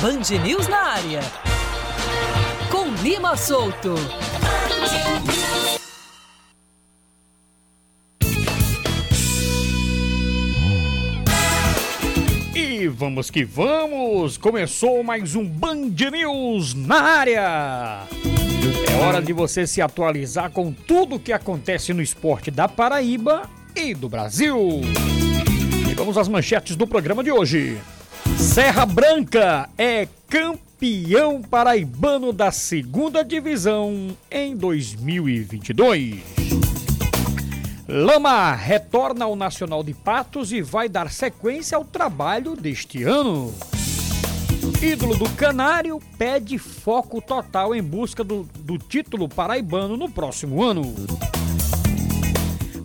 Band News na área. Com Lima Solto. E vamos que vamos! Começou mais um Band News na área. É hora de você se atualizar com tudo o que acontece no esporte da Paraíba e do Brasil. E vamos às manchetes do programa de hoje. Serra Branca é campeão paraibano da segunda divisão em 2022. Lama retorna ao Nacional de Patos e vai dar sequência ao trabalho deste ano. Ídolo do Canário pede foco total em busca do, do título paraibano no próximo ano.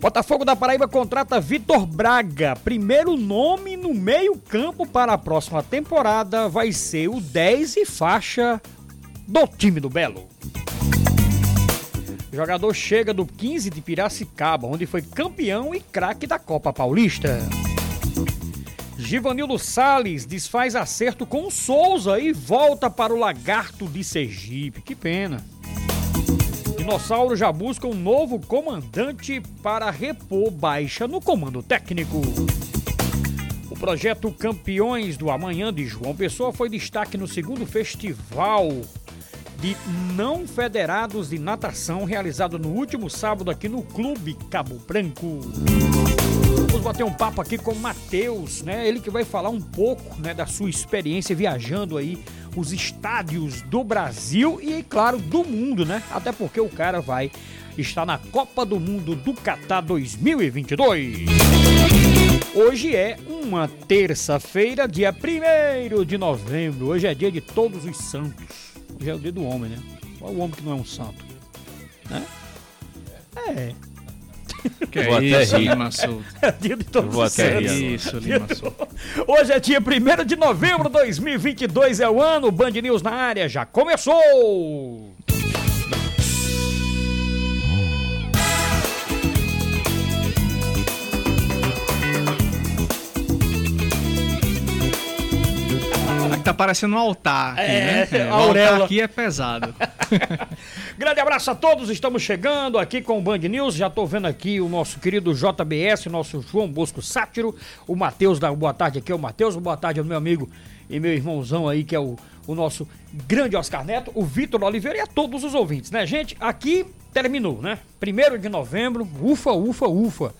Botafogo da Paraíba contrata Vitor Braga. Primeiro nome no meio-campo para a próxima temporada vai ser o 10 e faixa do time do Belo. O jogador chega do 15 de Piracicaba, onde foi campeão e craque da Copa Paulista. Givanildo Sales desfaz acerto com o Souza e volta para o Lagarto de Sergipe. Que pena. Dinossauro já busca um novo comandante para repor baixa no comando técnico. O projeto Campeões do Amanhã de João Pessoa foi destaque no segundo festival de não federados de natação realizado no último sábado aqui no Clube Cabo Branco. Vamos bater um papo aqui com o Matheus, né? Ele que vai falar um pouco, né, da sua experiência viajando aí os estádios do Brasil e, claro, do mundo, né? Até porque o cara vai estar na Copa do Mundo do Catar 2022. Hoje é uma terça-feira, dia 1 de novembro. Hoje é dia de todos os santos. Hoje é o dia do homem, né? Qual o homem que não é um santo? Né? É. Que é vou isso, Lima Souto. É dia de todos vou os até santos. rir. Isso, Lima Souto. Hoje é dia 1 de novembro de 2022, é o ano. Band News na área já começou! Tá parecendo um altar. Aqui, É, né? o auréola. altar aqui é pesado. Grande abraço a todos, estamos chegando aqui com o Band News. Já tô vendo aqui o nosso querido JBS, nosso João Bosco Sátiro, o Matheus da Boa Tarde aqui, é o Matheus, boa tarde ao meu amigo e meu irmãozão aí, que é o, o nosso grande Oscar Neto, o Vitor Oliveira e a todos os ouvintes, né, gente? Aqui terminou, né? Primeiro de novembro, ufa, ufa, ufa.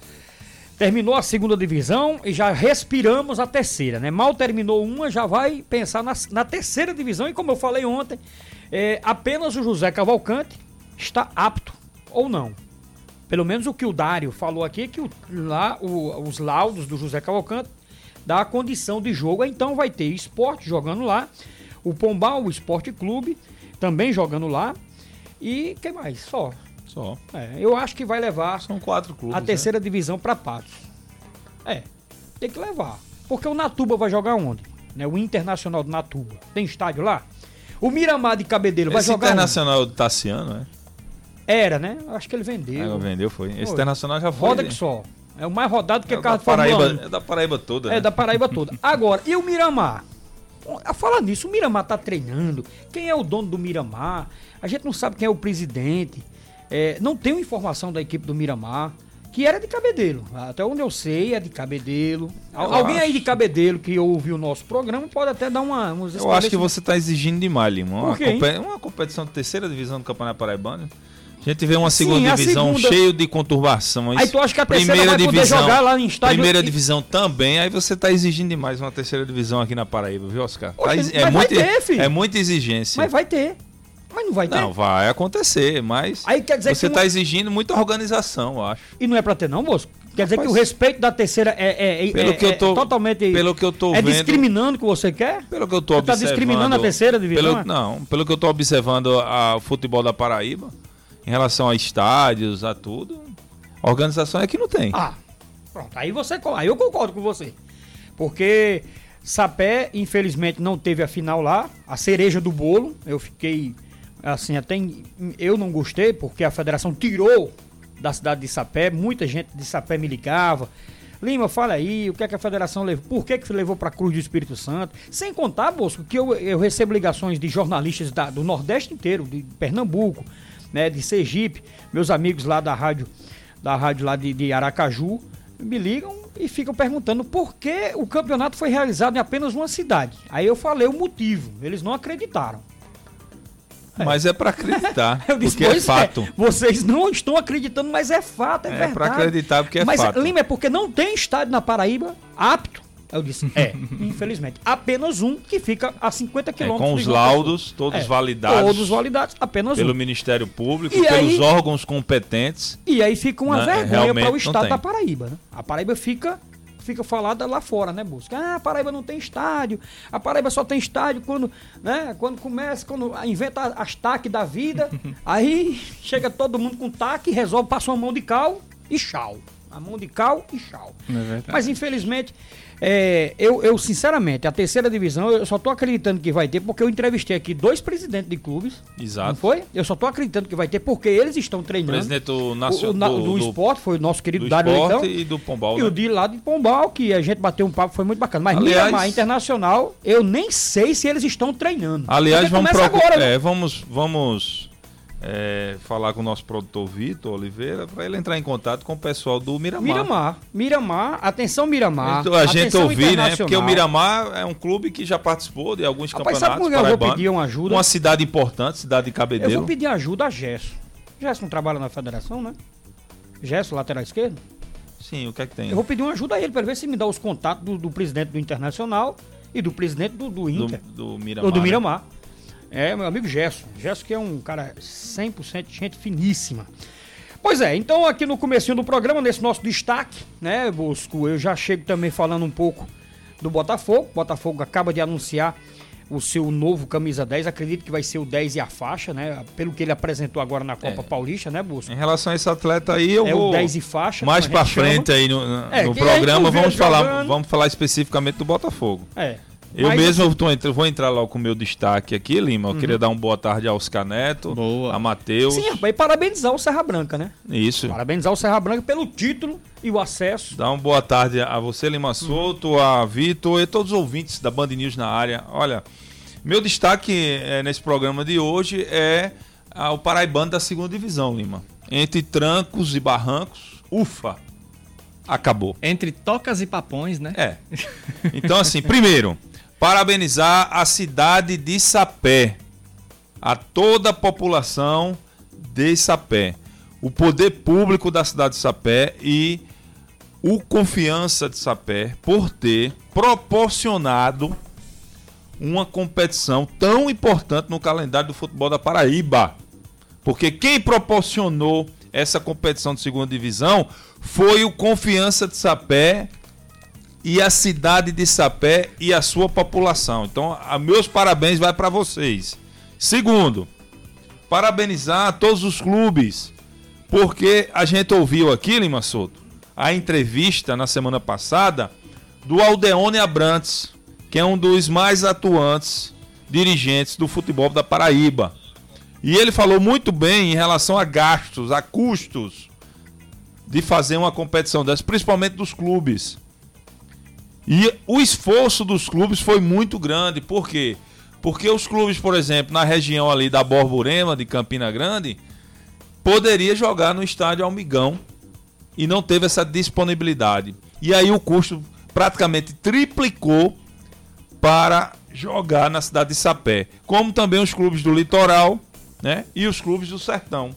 Terminou a segunda divisão e já respiramos a terceira, né? Mal terminou uma, já vai pensar na, na terceira divisão. E como eu falei ontem, é, apenas o José Cavalcante está apto ou não. Pelo menos o que o Dário falou aqui, que o- lá o- os laudos do José Cavalcante dá a condição de jogo. Então vai ter esporte jogando lá, o Pombal, o Esporte Clube, também jogando lá. E quem mais? Só. Só. É, eu acho que vai levar São quatro clubes. a terceira divisão para Patos. É, tem que levar. Porque o Natuba vai jogar onde? Né? O Internacional do Natuba. Tem estádio lá? O Miramar de Cabedelo Né? vai Esse jogar internacional do Tassiano, né? onde? Era, né? Acho que ele vendeu. Ah, vendeu, foi. Esse Foi. internacional já foi. Roda né? que só. É o mais rodado que É é da carro Fórmula Paraíba, 1. é da Paraíba toda, É, né? da Paraíba toda. Agora, e o Miramar? Ah, Fala nisso, o Miramar tá treinando. Quem é o dono do Miramar? A gente não sabe quem é o presidente. É, não tem informação da equipe do Miramar, que era de Cabedelo. Até onde eu sei, é de Cabedelo. Eu Alguém aí acho. de Cabedelo que ouviu o nosso programa pode até dar uma. Uns Eu acho que você está exigindo demais, Lima. Uma, uma competição de terceira divisão do Campeonato Paraibano. A gente vê uma Sim, segunda a divisão segunda- cheio de conturbações. Aí tu acha que a terceira vai poder jogar lá em estádio- Primeira e- divisão também. Aí você está exigindo demais uma terceira divisão aqui na Paraíba, viu, Oscar? Tá Oxe, exi- mas vai ter, filho. é muita exigência. Mas vai ter. Mas não vai ter. Não, vai acontecer, mas Aí quer dizer você está uma- exigindo muita organização, eu acho. E não é pra ter, não, moço? Quer dizer Rapaz, que o respeito da terceira é, é, é- Pelo é- que eu tô- é totalmente. pelo que eu tô É vendo- discriminando o que você quer? Pelo que eu tô Você tá observando. discriminando a terceira divisão, Pelo, é? não, pelo que eu tô observando o futebol da Paraíba, em relação a estádios, a tudo, a organização é que não tem. Ah, pronto. Aí você. Aí eu concordo com você. Porque Sapé, infelizmente, não teve a final lá. A cereja do bolo. Eu fiquei. Assim, até. Eu não gostei, porque a federação tirou da cidade de Sapé. Muita gente de Sapé me ligava. Lima, fala aí, o que é que a federação levou, por que que levou para Cruz do Espírito Santo? Sem contar, Bosco, que eu, eu recebo ligações de jornalistas da- do Nordeste inteiro, de Pernambuco, né, de Sergipe, meus amigos lá da rádio, da rádio lá de, de Aracaju, me ligam e ficam perguntando por que o campeonato foi realizado em apenas uma cidade. Aí eu falei o motivo, eles não acreditaram. Mas é pra acreditar, Eu disse, porque é "Pois fato. Vocês não estão acreditando, mas é fato, é, É verdade. pra acreditar, porque é mas, fato. Lima, é porque não tem estádio na Paraíba apto. Eu disse, é, infelizmente. Apenas um que fica a 50 É, quilômetros. com de os laudos todos É, validados Todos validados, apenas pelo um. Ministério Público, E pelos aí- órgãos competentes. E aí fica uma Não, vergonha para o estado da Paraíba, né? A Paraíba fica fica falada lá fora, né, Busca? Ah, a Paraíba não tem estádio. A Paraíba só tem estádio quando, né, quando começa, quando inventa as taques da vida. aí chega todo mundo com taque, resolve, passa uma mão de cal e chau. A mão de cal e chau. É. Mas infelizmente, é, eu, eu sinceramente, a terceira divisão, eu só tô acreditando que vai ter, porque eu entrevistei aqui dois presidentes de clubes. Não Exato. foi? Eu só tô acreditando que vai ter, porque eles estão O treinando. presidente do, O- nacio- o, na- do, do, do- esporte foi o nosso querido do Dário esporte Leitão. e do Pombal. E né? o de lá de Pombal, que a gente bateu um papo, foi muito bacana. Mas Aliás- Miramar Internacional, eu nem sei se eles estão treinando. Aliás, vamos, começa procu- agora, né? é, vamos, vamos é, falar com o nosso produtor Vitor Oliveira para ele entrar em contato com o pessoal do Miramar. Miramar. Miramar, atenção Miramar. Então, a gente ouvir, né? Porque o. Miramar é um clube que já participou de alguns Rapaz, sabe campeonatos como eu vou pedir uma ajuda? Uma cidade importante, cidade de Eu Cabedelo. vou pedir ajuda a Gesso. Gesso não trabalha na federação, né? Gesso, lateral esquerdo. Sim, o que é que tem? Eu vou pedir uma ajuda a ele para ver se me dá os contatos do, do presidente do Internacional e do presidente do, do do, Inter. do Miramar. Ou do né? É, meu amigo Gesso. Gesso que é um cara 100% gente finíssima. Pois é, então aqui no comecinho do programa, nesse nosso destaque, né, Bosco, eu já chego também falando um pouco do Botafogo. O Botafogo acaba de anunciar o seu novo camisa 10, acredito que vai ser o 10 e a faixa, né, pelo que ele apresentou agora na Copa É. Paulista, né, Bosco? Em relação a esse atleta aí, eu É vou o 10 e faixa. mais como a pra gente chama. frente aí no, no- É, no programa vamos falar, jogando. vamos falar especificamente do Botafogo. É. Eu Mas, mesmo tô entra- vou entrar logo com o meu destaque aqui, Lima. Uhum. Eu queria dar um boa tarde ao Oscar Neto, Boa. a Matheus. Sim, rapaz, e parabenizar o Serra Branca, né? Isso. Parabenizar o Serra Branca pelo título e o acesso. Dá uma boa tarde a você, Lima Uhum. Souto, a Vitor e todos os ouvintes da Band News na área. Olha, meu destaque eh, nesse programa de hoje é o Paraibano da segunda divisão, Lima. Entre trancos e barrancos, ufa, acabou. Entre tocas e papões, né? É. Então, assim, primeiro, parabenizar a cidade de Sapé, a toda a população de Sapé, o poder público da cidade de Sapé e o Confiança de Sapé por ter proporcionado uma competição tão importante no calendário do futebol da Paraíba. Porque quem proporcionou essa competição de segunda divisão foi o Confiança de Sapé e a cidade de Sapé e a sua população. Então, meus parabéns vai para vocês. Segundo, parabenizar todos os clubes, porque a gente ouviu aqui, Lima Souto, a entrevista na semana passada do Aldeone Abrantes, que é um dos mais atuantes dirigentes do futebol da Paraíba. E ele falou muito bem em relação a gastos, a custos de fazer uma competição dessa, principalmente dos clubes. E o esforço dos clubes foi muito grande. Por quê? Porque os clubes, por exemplo, na região ali da Borborema, de Campina Grande, poderia jogar no estádio Almigão e não teve essa disponibilidade. E aí o custo praticamente triplicou para jogar na cidade de Sapé, como também os clubes do litoral, né? E os clubes do sertão.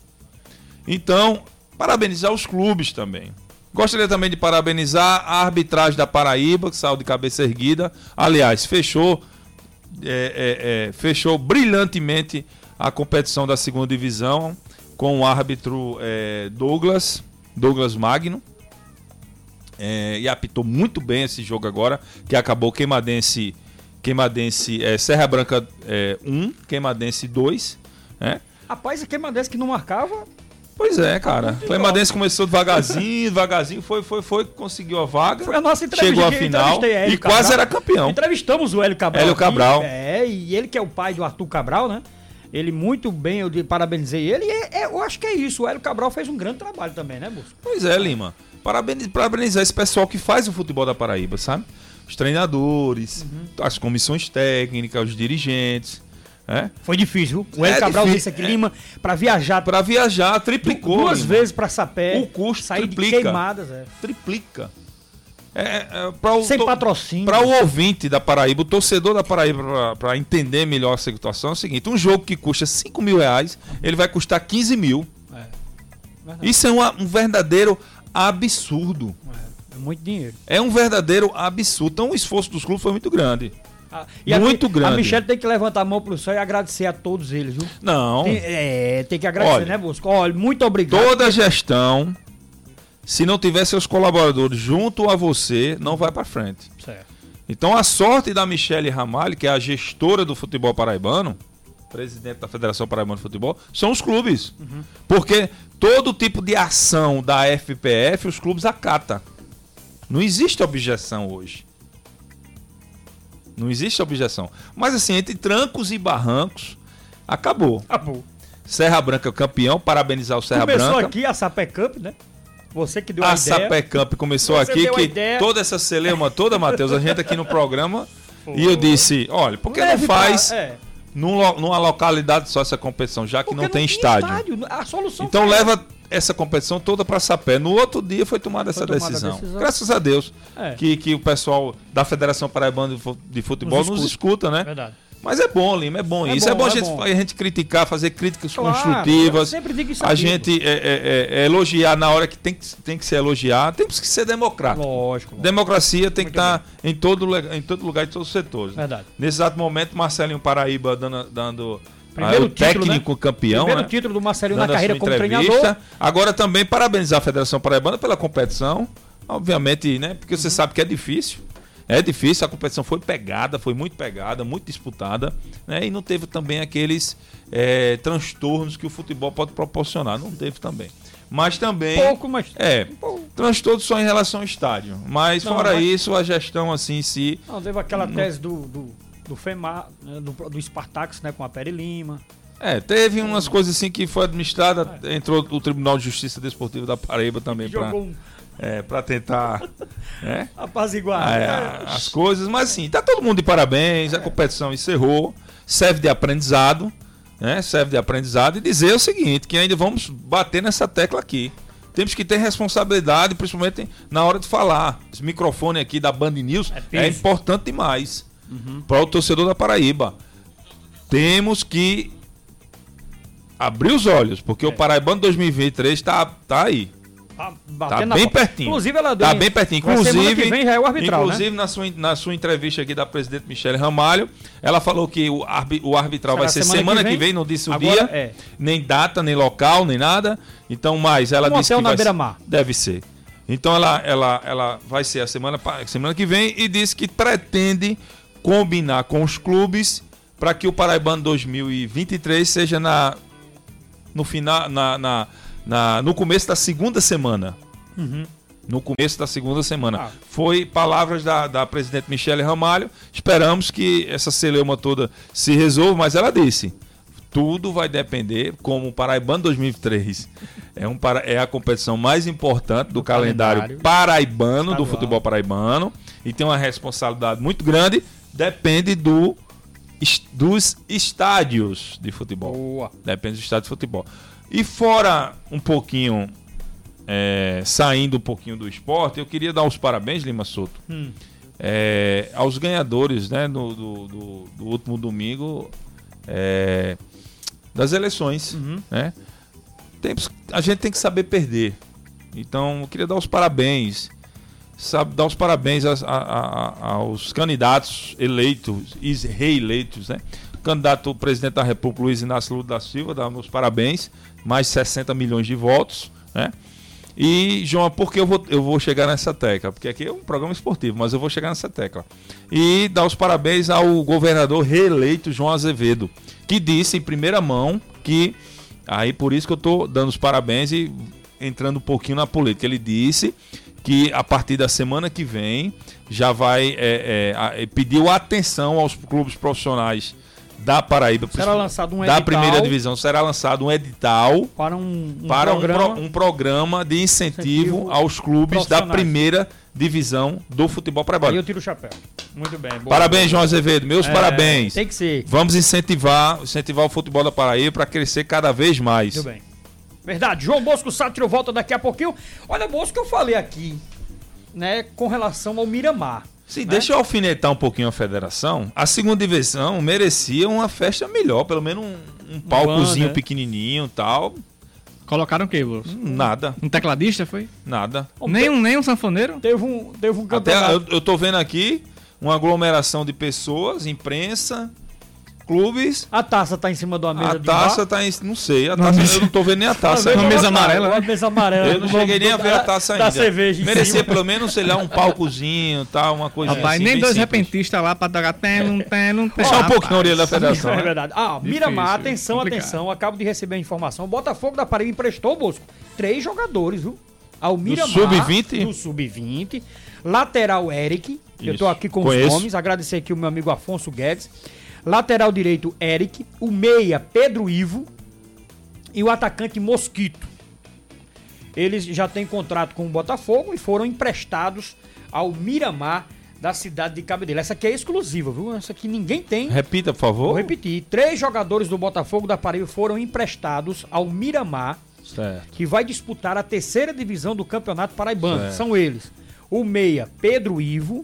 Então, parabenizar os clubes também. Gostaria também de parabenizar a arbitragem da Paraíba, que saiu de cabeça erguida. Aliás, fechou, é, é, é, fechou brilhantemente a competição da segunda divisão com o árbitro é, Douglas, Douglas Magno. É, e apitou muito bem esse jogo agora, que acabou Queimadense, Queimadense é, Serra Branca 1, é, um, Queimadense 2. Né? Rapaz, a Queimadense que não marcava, Pois é, cara. O Queimadense começou devagarzinho, devagarzinho, foi, foi, foi, conseguiu a vaga. foi a nossa entrevista. Chegou à final Hélio e quase Cabral. era campeão. Entrevistamos o Hélio Cabral. Hélio aqui. Cabral. É, e ele que é o pai do Arthur Cabral, né? Ele muito bem, eu parabenizei ele. E é- é- eu acho que é isso. O Hélio Cabral fez um grande trabalho também, né, Busco? Pois é, Lima. parabeni- parabenizar esse pessoal que faz o futebol da Paraíba, sabe? Os treinadores, Uhum. as comissões técnicas, os dirigentes. Né? Foi difícil. viu? O Hélio É Cabral difícil, disse aqui, Lima, pra viajar Para viajar, triplicou. duas Lima. vezes pra Sapé. O custo sair triplica. de queimadas, é. Triplica. É, é, pra o Sem patrocínio. Para o ouvinte da Paraíba, o torcedor da Paraíba, para entender melhor a situação, é o seguinte: um jogo que custa 5 mil reais, ele vai custar 15 mil. É. Isso é uma- um verdadeiro absurdo. É, é muito dinheiro. É um verdadeiro absurdo. Então o esforço dos clubes foi muito grande. Ah, Muito a, grande. A Michelle tem que levantar a mão pro céu e agradecer a todos eles, viu? Não. Tem, é, tem que agradecer, Olha, né, Bosco? Olha, muito obrigado. Toda gestão, se não tiver seus colaboradores junto a você, não vai para frente. Certo. Então a sorte da Michele Ramalho, que é a gestora do futebol paraibano, presidente da Federação Paraibana de Futebol, são os clubes. Porque todo tipo de ação da FPF os clubes acatam. Não existe objeção hoje. Não existe objeção. Mas assim, entre trancos e barrancos, acabou. Acabou. Serra Branca campeão, parabenizar o Serra Começou Branca. aqui a Sapé Cup, né? Você que deu a, A ideia. Sapé Camp começou Você aqui, a que toda essa celeuma toda, Matheus, a gente aqui no programa. E eu disse, olha, por que não Leve pra- faz é, numa localidade só essa competição, já que porque não tem tinha estádio? A solução Então leva essa competição toda para Sapé. No outro dia foi tomada essa tomada a decisão. decisão. Graças a Deus É. que, que o pessoal da Federação Paraibana de Fu- de Futebol Nos nos escuta. né? Verdade. Mas é bom, Lima, é bom É isso. bom, é bom, a, é gente, bom. a gente criticar, fazer críticas Claro, construtivas. eu sempre digo isso a gente é, é, é, é elogiar na hora que tem, que tem que ser elogiar. Temos que ser democrático. Lógico. lógico. Democracia tem Muito que estar em todo, em todo lugar, em todos os setores. né? Verdade. Nesse exato momento, Marcelinho Paraíba dando, dando Primeiro ah, o título, técnico né? campeão. Primeiro né? título do Marcelinho na dando a carreira como treinador. Agora também parabenizar a Federação Paraibana pela competição. Obviamente, né? Porque Uhum. você sabe que é difícil. É difícil, a competição foi pegada, foi muito pegada, muito disputada, né? E não teve também aqueles eh, transtornos que o futebol pode proporcionar. Não teve também. Mas também. Pouco, mas. É, Pouco. transtorno só em relação ao estádio. Mas Não, fora mas- isso, a gestão assim em si. Não, teve aquela tese do, do, do FEMAR, né, do, do Spartax, né, com a Peri Lima. É, teve umas coisas assim que foi administrada, entrou o Tribunal de Justiça Desportiva da Paraíba também para um é, pra tentar né, apaziguar. é, as coisas. Mas assim, tá todo mundo de parabéns, a competição encerrou, serve de aprendizado, né? Serve de aprendizado e dizer o seguinte, que ainda vamos bater nessa tecla aqui. Temos que ter responsabilidade, principalmente na hora de falar. Esse microfone aqui da Band News É é, importante demais para o torcedor da Paraíba. Temos que abrir os olhos, porque É. o Paraibano 2023 tá, tá aí. Tá, Tá bem pertinho. Inclusive, ela deu. Tá bem pertinho. Inclusive, vem já é o arbitral, inclusive né? na, sua, na sua entrevista aqui da presidente Michele Ramalho, ela falou que o, arbi- o arbitral Será vai ser semana semana, que que, vem? vem? não disse o Agora dia, é. nem data, nem local, nem nada. Então, mas ela Um disse hotel que na beira-mar. Deve ser. Então ela, ela, ela vai ser a semana, semana que vem e disse que pretende combinar com os clubes para que o Paraibano 2023 seja na no final na, na, na- no começo da segunda semana. No começo da segunda semana. Ah. Foi palavras da, da presidente Michele Ramalho. Esperamos que essa celeuma toda se resolva, mas ela disse: tudo vai depender, como o Paraibano 2003 é, um, para- é a competição mais importante do, calendário, calendário paraibano, do estadual. futebol paraibano, e tem uma responsabilidade muito grande, depende do, dos estádios de futebol. Boa. Depende do estádio de futebol. E fora um pouquinho, é, saindo um pouquinho do esporte, eu queria dar os parabéns, Lima Souto, Hum. é, aos ganhadores né, no- do, do- do último domingo é, das eleições. Uhum. Né? A gente tem que saber perder. Então, eu queria dar os parabéns. Sabe, dar os parabéns aos, a- a- a- aos candidatos eleitos e reeleitos, né? Candidato presidente da República, Luiz Inácio Lula da Silva, dá meus parabéns, mais 60 milhões de votos, né? E, João, por que eu vou, eu vou chegar nessa tecla? Porque aqui é um programa esportivo, mas eu vou chegar nessa tecla. E dar os parabéns ao governador reeleito João Azevedo, que disse em primeira mão que. Aí por isso que eu estou dando os parabéns e entrando um pouquinho na política. Ele disse que a partir da semana que vem já vai é, é, pediu atenção aos clubes profissionais da Paraíba, Será lançado um da edital primeira divisão, será lançado um edital para um, um para um programa. pro- um, programa de incentivo, Incentivo aos clubes da primeira divisão do futebol Aí paraibano. eu tiro o chapéu. Muito bem. boa. Parabéns, João Azevedo. Meus É, parabéns. Tem que ser. Vamos incentivar, incentivar o futebol da Paraíba para crescer cada vez mais. Muito bem. Verdade. João Bosco Sátiro volta daqui a pouquinho. Olha, Bosco, eu falei aqui, né, com relação ao Miramar. Sim, né? deixa eu alfinetar um pouquinho a federação. A segunda divisão merecia uma festa melhor, pelo menos um, um palcozinho né? pequenininho e tal. Colocaram o quê, Bolso? Nada, Um tecladista foi? nada. Bom, Nem um, nem um sanfoneiro? Teve um, teve um Até campeonato. eu, eu tô vendo aqui uma aglomeração de pessoas, imprensa, clubes. A taça tá em cima uma mesa A de taça bar. tá em. Não sei, a taça, eu não tô vendo nem a taça. Uma Uma mesa amarela, Uma né? mesa amarela. Eu não cheguei nem a ver a taça ainda. Da cerveja cima. pelo menos, sei lá, um palcozinho, tal, uma coisinha Rapaz, assim, nem dois simples. repentistas lá pra tocar. Tem, tem, não tem. Deixar um pouquinho na orelha da federação. É né? verdade. Ah, Miramar, atenção, atenção. Acabo de receber a informação. O Botafogo da Paraíba emprestou, Bosco, três jogadores, viu? Ao Miramar. sub-20? Do sub-20. Lateral Eric. Eu tô Isso. aqui com Conheço. os nomes. Agradecer aqui o meu amigo Afonso Guedes. Lateral direito, Eric. O meia, Pedro Ivo. E o atacante Mosquito. Eles já têm contrato com o Botafogo e foram emprestados ao Miramar da cidade de Cabedelo. Essa aqui é exclusiva, viu? Essa aqui ninguém tem. Repita, por favor. Vou repetir. Três jogadores do Botafogo da Paraíba foram emprestados ao Miramar, Certo. que vai disputar a terceira divisão do Campeonato Paraibano. Certo. São eles: o meia Pedro Ivo,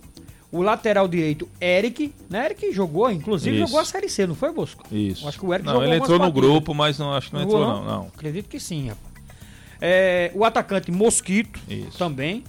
o lateral direito Eric, né? Eric jogou, inclusive Isso. jogou a Série C, não foi, Bosco? Isso. Acho que o Eric não, jogou ele entrou no partidas. grupo, mas não acho que não Jogou, entrou, não. não. Acredito que sim, rapaz. É, o atacante Mosquito Isso. também,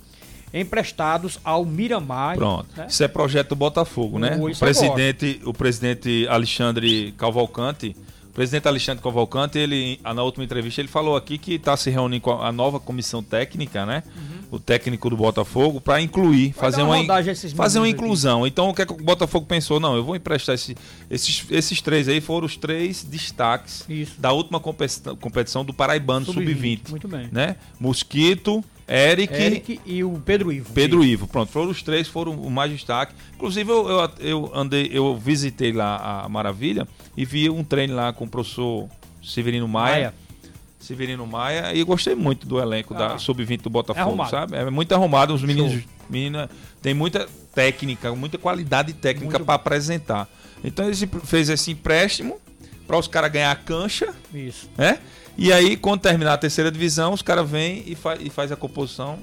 emprestados ao Miramar. Pronto. né? Isso é projeto do Botafogo, né? O- O presidente, o presidente Alexandre Cavalcante, presidente Alexandre Cavalcante, ele na última entrevista ele falou aqui que está se reunindo com a nova comissão técnica, né? O técnico do Botafogo para incluir, Vai fazer uma uma, fazer uma aqui. inclusão. Então o que, é que o Botafogo pensou? Não, eu vou emprestar esse- esses, esses três aí foram os três destaques Isso. da última competição, competição do Paraibano Sub-20, Muito bem. né? Mosquito, Eric, Eric e o Pedro Ivo. Pedro Ivo, pronto, foram os três, foram o mais destaque. Inclusive, eu, eu, eu andei, eu visitei lá a Maravilha e vi um treino lá com o professor Severino Maia. Maia. Severino Maia, e eu gostei muito do elenco da Ah. Sub-20 do É Botafogo, arrumado. sabe? É muito arrumado, os meninos, Show. meninas têm muita técnica, muita qualidade técnica para apresentar. Então ele fez esse empréstimo para os caras ganhar a cancha, Isso. né? E aí, quando terminar a terceira divisão, os caras vêm e, fa e faz a composição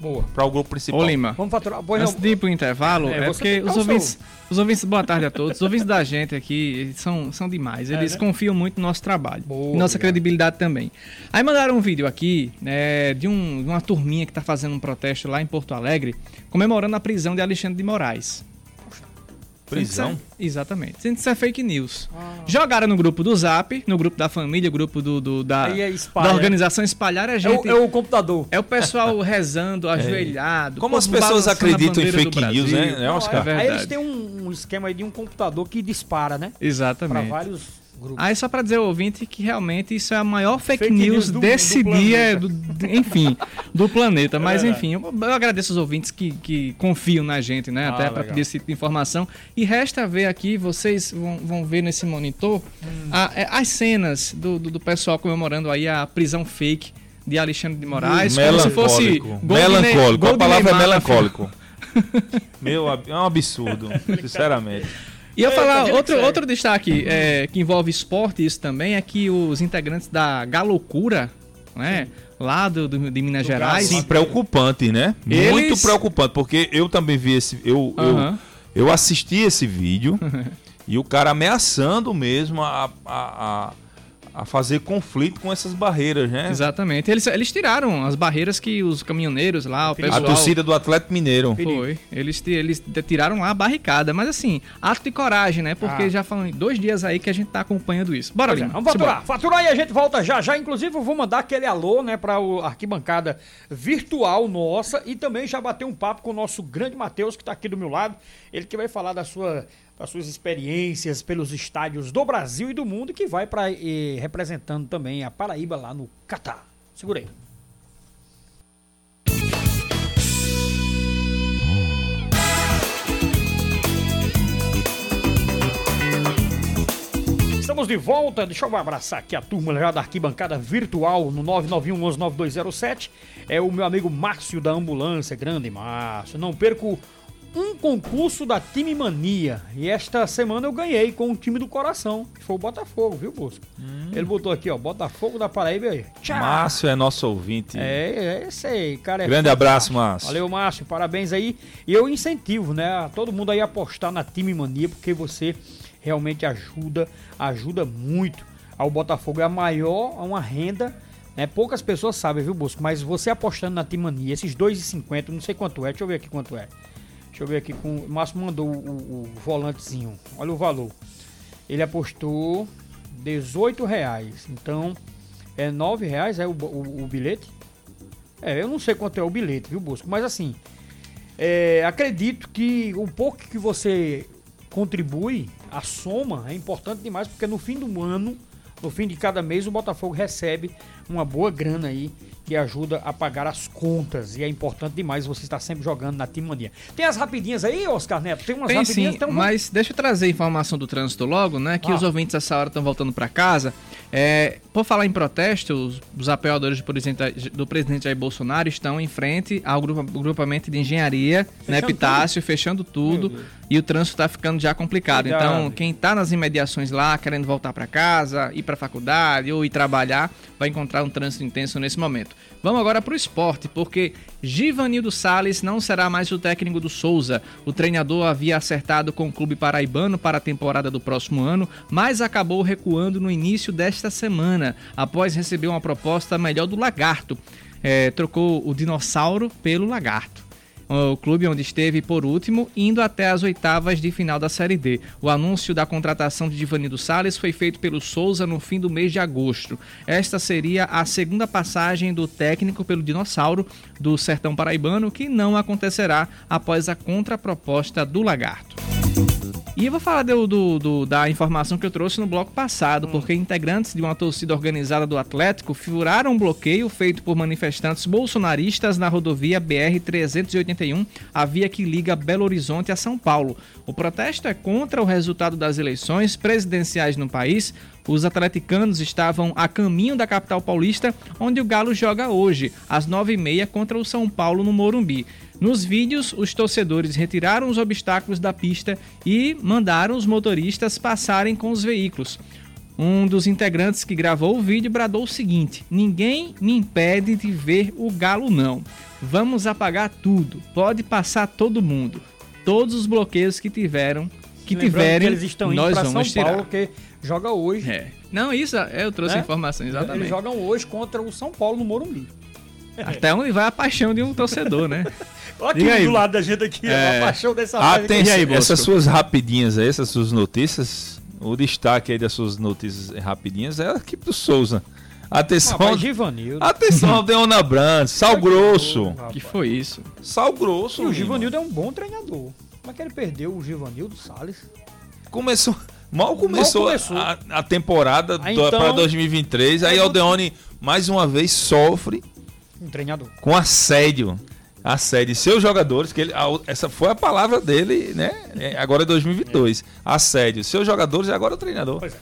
Boa. para o grupo principal. Ô, Lima. Vamos faturar. Pois Antes não. de ir pro intervalo, É, é, porque os ouvintes, os ouvintes, boa tarde a todos. Os ouvintes da gente aqui são, são demais. Eles né? confiam muito no nosso trabalho. Boa, nossa obrigado. credibilidade também. Aí mandaram um vídeo aqui né, de, um- de uma turminha que tá fazendo um protesto lá em Porto Alegre, comemorando a prisão de Alexandre de Moraes. Prisão? Isso é- exatamente. Isso é fake news. Ah. Jogaram no grupo do Zap, no grupo da família, grupo do, do- da, é da organização espalhar a É gente. o, é o computador. É o pessoal rezando, ajoelhado. Como as pessoas acreditam em fake news, né, Não, Oscar? é aí eles têm um, um esquema aí de um computador que dispara, né? Pra Exatamente. vários grupos. Aí só pra dizer ao ouvinte que realmente isso é a maior fake, Fake news, news do- desse do dia, do- enfim, do planeta. Mas É. enfim, eu, eu agradeço os ouvintes que, que confiam na gente, né? Ah, até pra legal. pedir esse tipo de informação. E resta ver aqui, vocês vão, vão ver nesse monitor Hum. a- é, as cenas do, do, do pessoal comemorando aí a prisão fake de Alexandre de Moraes, como se fosse Melancólico. gol de Melancólico. Ne- gol A palavra é Neymar na melancólico. Meu, é um absurdo, sinceramente. E eu É, falar, tá outro, outro destaque é, que envolve esporte, isso também, é que os integrantes da Galocura, né, lá do, do- de Minas Do Gerais, Sim, preocupante, né? Eles- Muito preocupante, porque eu também vi esse. Eu, eu, eu assisti esse vídeo e o cara ameaçando mesmo a, a, a, a fazer conflito com essas barreiras, né? Exatamente. Eles, eles tiraram as barreiras que os caminhoneiros lá, o A A pessoal... torcida do Atlético Mineiro. Foi. Eles, eles ti- tiraram lá a barricada. Mas assim, ato de coragem, né? Porque Ah. já falam dois dias aí que a gente tá acompanhando isso. Bora, é, Lima. vamos faturar. simbora. Faturar e a gente volta já já. Inclusive, eu vou mandar aquele alô, né, pra o arquibancada virtual nossa e também já bater um papo com o nosso grande Matheus, que tá aqui do meu lado. Ele que vai falar da sua, das suas experiências pelos estádios do Brasil e do mundo que vai para representando também a Paraíba lá no Catar. Segura aí. Estamos de volta. Deixa eu abraçar aqui a turma já da arquibancada virtual no 991-9207. É o meu amigo Márcio da Ambulância. Grande Márcio. Não perco um concurso da Time Mania. E esta semana eu ganhei com o time do coração, que foi o Botafogo, viu, Bosco? Ele botou aqui, ó, Botafogo da Paraíba aí. Tchau! Márcio é nosso ouvinte. É, é esse aí, cara. É Grande abraço, Márcio. Valeu, Márcio. Parabéns aí. E eu incentivo, né? a Todo mundo aí a apostar na Time Mania, porque você realmente ajuda, ajuda muito ao Botafogo. É a maior, é uma renda. Né? Poucas pessoas sabem, viu, Bosco? Mas você apostando na Time Mania, esses 2,50, não sei quanto é, deixa eu ver aqui quanto é. Deixa eu ver aqui, com, o Márcio mandou o, o volantezinho. Olha o valor. Ele apostou 18 reais. Então, é 9 reais é o, o, o bilhete? É, eu não sei quanto é o bilhete, viu, Bosco? Mas assim, é, acredito que o pouco que você contribui, a soma é importante demais, porque no fim do ano, no fim de cada mês, o Botafogo recebe uma boa grana aí que ajuda a pagar as contas. E é importante demais você estar sempre jogando na Team Mania. Tem as rapidinhas aí, Oscar Neto? Tem umas Tem rapidinhas? sim, então vamos- mas deixa eu trazer a informação do trânsito logo, né? Que Ah. os ouvintes essa hora estão voltando para casa. É, por falar em protesto, os, os apoiadores do presidente, do presidente Jair Bolsonaro estão em frente ao grupo, grupamento de engenharia, né, Fechando Pitácio, fechando tudo. E o trânsito está ficando já complicado. Então, quem está nas imediações lá, querendo voltar para casa, ir para faculdade ou ir trabalhar, vai encontrar um trânsito intenso nesse momento. Vamos agora para o esporte, porque Givanildo Salles não será mais o técnico do Souza. O treinador havia acertado com o clube paraibano para a temporada do próximo ano, mas acabou recuando no início desta semana, após receber uma proposta melhor do Lagarto. É, trocou o dinossauro pelo Lagarto o clube onde esteve por último, indo até as oitavas de final da Série D. O anúncio da contratação de Divanildo Salles foi feito pelo Souza no fim do mês de agosto. Esta seria a segunda passagem do técnico pelo Dinossauro do Sertão Paraibano, que não acontecerá após a contraproposta do Lagarto. E eu vou falar do, do- do- da informação que eu trouxe no bloco passado, porque integrantes de uma torcida organizada do Atlético furaram um bloqueio feito por manifestantes bolsonaristas na rodovia BR-381, a via que liga Belo Horizonte a São Paulo. O protesto é contra o resultado das eleições presidenciais no país. Os atleticanos estavam a caminho da capital paulista, onde o Galo joga hoje, às 9h30, contra o São Paulo no Morumbi. Nos vídeos, os torcedores retiraram os obstáculos da pista e mandaram os motoristas passarem com os veículos. Um dos integrantes que gravou o vídeo bradou o seguinte: Ninguém me impede de ver o galo, não. Vamos apagar tudo. Pode passar todo mundo. Todos os bloqueios que tiveram, que Lembrando tiverem, que eles estão indo nós para São vamos tirar. Paulo, que joga hoje. É. Não, isso eu trouxe a informação, Eles exatamente. jogam hoje contra o São Paulo no Morumbi. Até onde vai a paixão de um torcedor, né? Olha aqui aí. do lado da gente aqui, É. a paixão dessa. Atenção, E aí, Bosco? essas suas rapidinhas aí, essas suas notícias, o destaque aí das suas notícias rapidinhas é a equipe do Souza. Atenção, Rapaz, Givanildo. atenção ao Deona Brandt, Sal Grosso. que foi isso? Sal Grosso. E o. Givanildo é um bom treinador. Como é que ele perdeu o Givanildo Salles? começou. Mal começou, começou. A, a temporada Ah, então- para 2023. Aí não- Aldeone mais uma vez sofre Um treinador. com assédio. Assédio. Seus jogadores, que ele, essa foi a palavra dele, né? É, Agora é 2022. Assédio. Seus jogadores e agora o treinador. Pois é.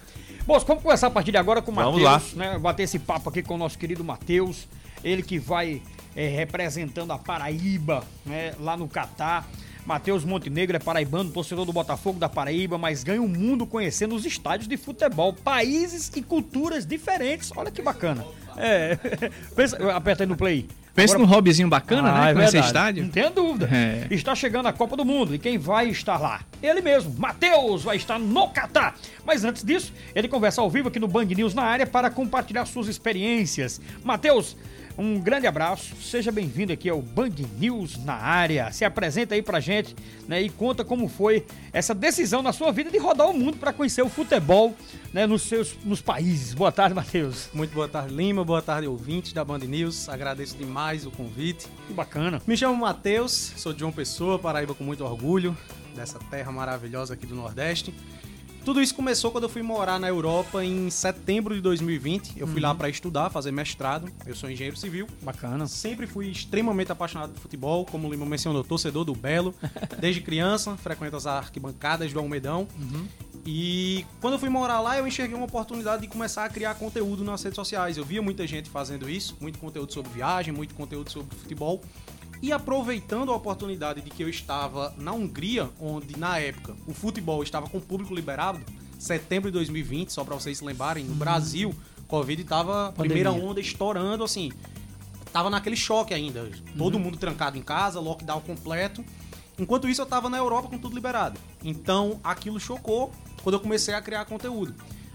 Bom, vamos começar a partir de agora com o Vamos Matheus, né? Bater esse papo aqui com o nosso querido Matheus. Ele que vai é, representando a Paraíba, né? Lá no Catar. Matheus Montenegro é paraibano, torcedor do Botafogo da Paraíba, mas ganha o mundo conhecendo os estádios de futebol, países e culturas diferentes. Olha que bacana. É, pensa, aperta aí no play. Pensa Agora- num hobbyzinho bacana, Ah, né? é verdade. estádio. Não tenha dúvida. É. Está chegando a Copa do Mundo e quem vai estar lá? Ele mesmo, Matheus, vai estar no Catar. Mas antes disso, ele conversa ao vivo aqui no Band News na área para compartilhar suas experiências. Matheus, um grande abraço. Seja bem-vindo aqui ao Band News na área. Se apresenta aí pra gente né, e conta como foi essa decisão na sua vida de rodar o mundo para conhecer o futebol né, nos seus nos países. Boa tarde, Matheus. Muito boa tarde, Lima. Boa tarde, ouvintes da Band News. Agradeço demais o convite. Que bacana. Me chamo Matheus, sou de João Pessoa, Paraíba com muito orgulho dessa terra maravilhosa aqui do Nordeste. Tudo isso começou quando eu fui morar na Europa em setembro de 2020. Eu fui lá para estudar, fazer mestrado. Eu sou engenheiro civil. Bacana. Sempre fui extremamente apaixonado por futebol, como o Lima mencionou, torcedor do Belo. Desde criança, frequento as arquibancadas do Almedão. E quando eu fui morar lá, eu enxerguei uma oportunidade de começar a criar conteúdo nas redes sociais. Eu via muita gente fazendo isso, muito conteúdo sobre viagem, muito conteúdo sobre futebol. E aproveitando a oportunidade de que eu estava na Hungria, onde na época o futebol estava com o público liberado, setembro de 2020, só para vocês se lembrarem, no Brasil, Covid estava primeira onda estourando assim. Tava naquele choque ainda, todo mundo trancado em casa, lockdown completo. Enquanto isso eu tava na Europa com tudo liberado. Então aquilo chocou quando eu comecei a criar conteúdo.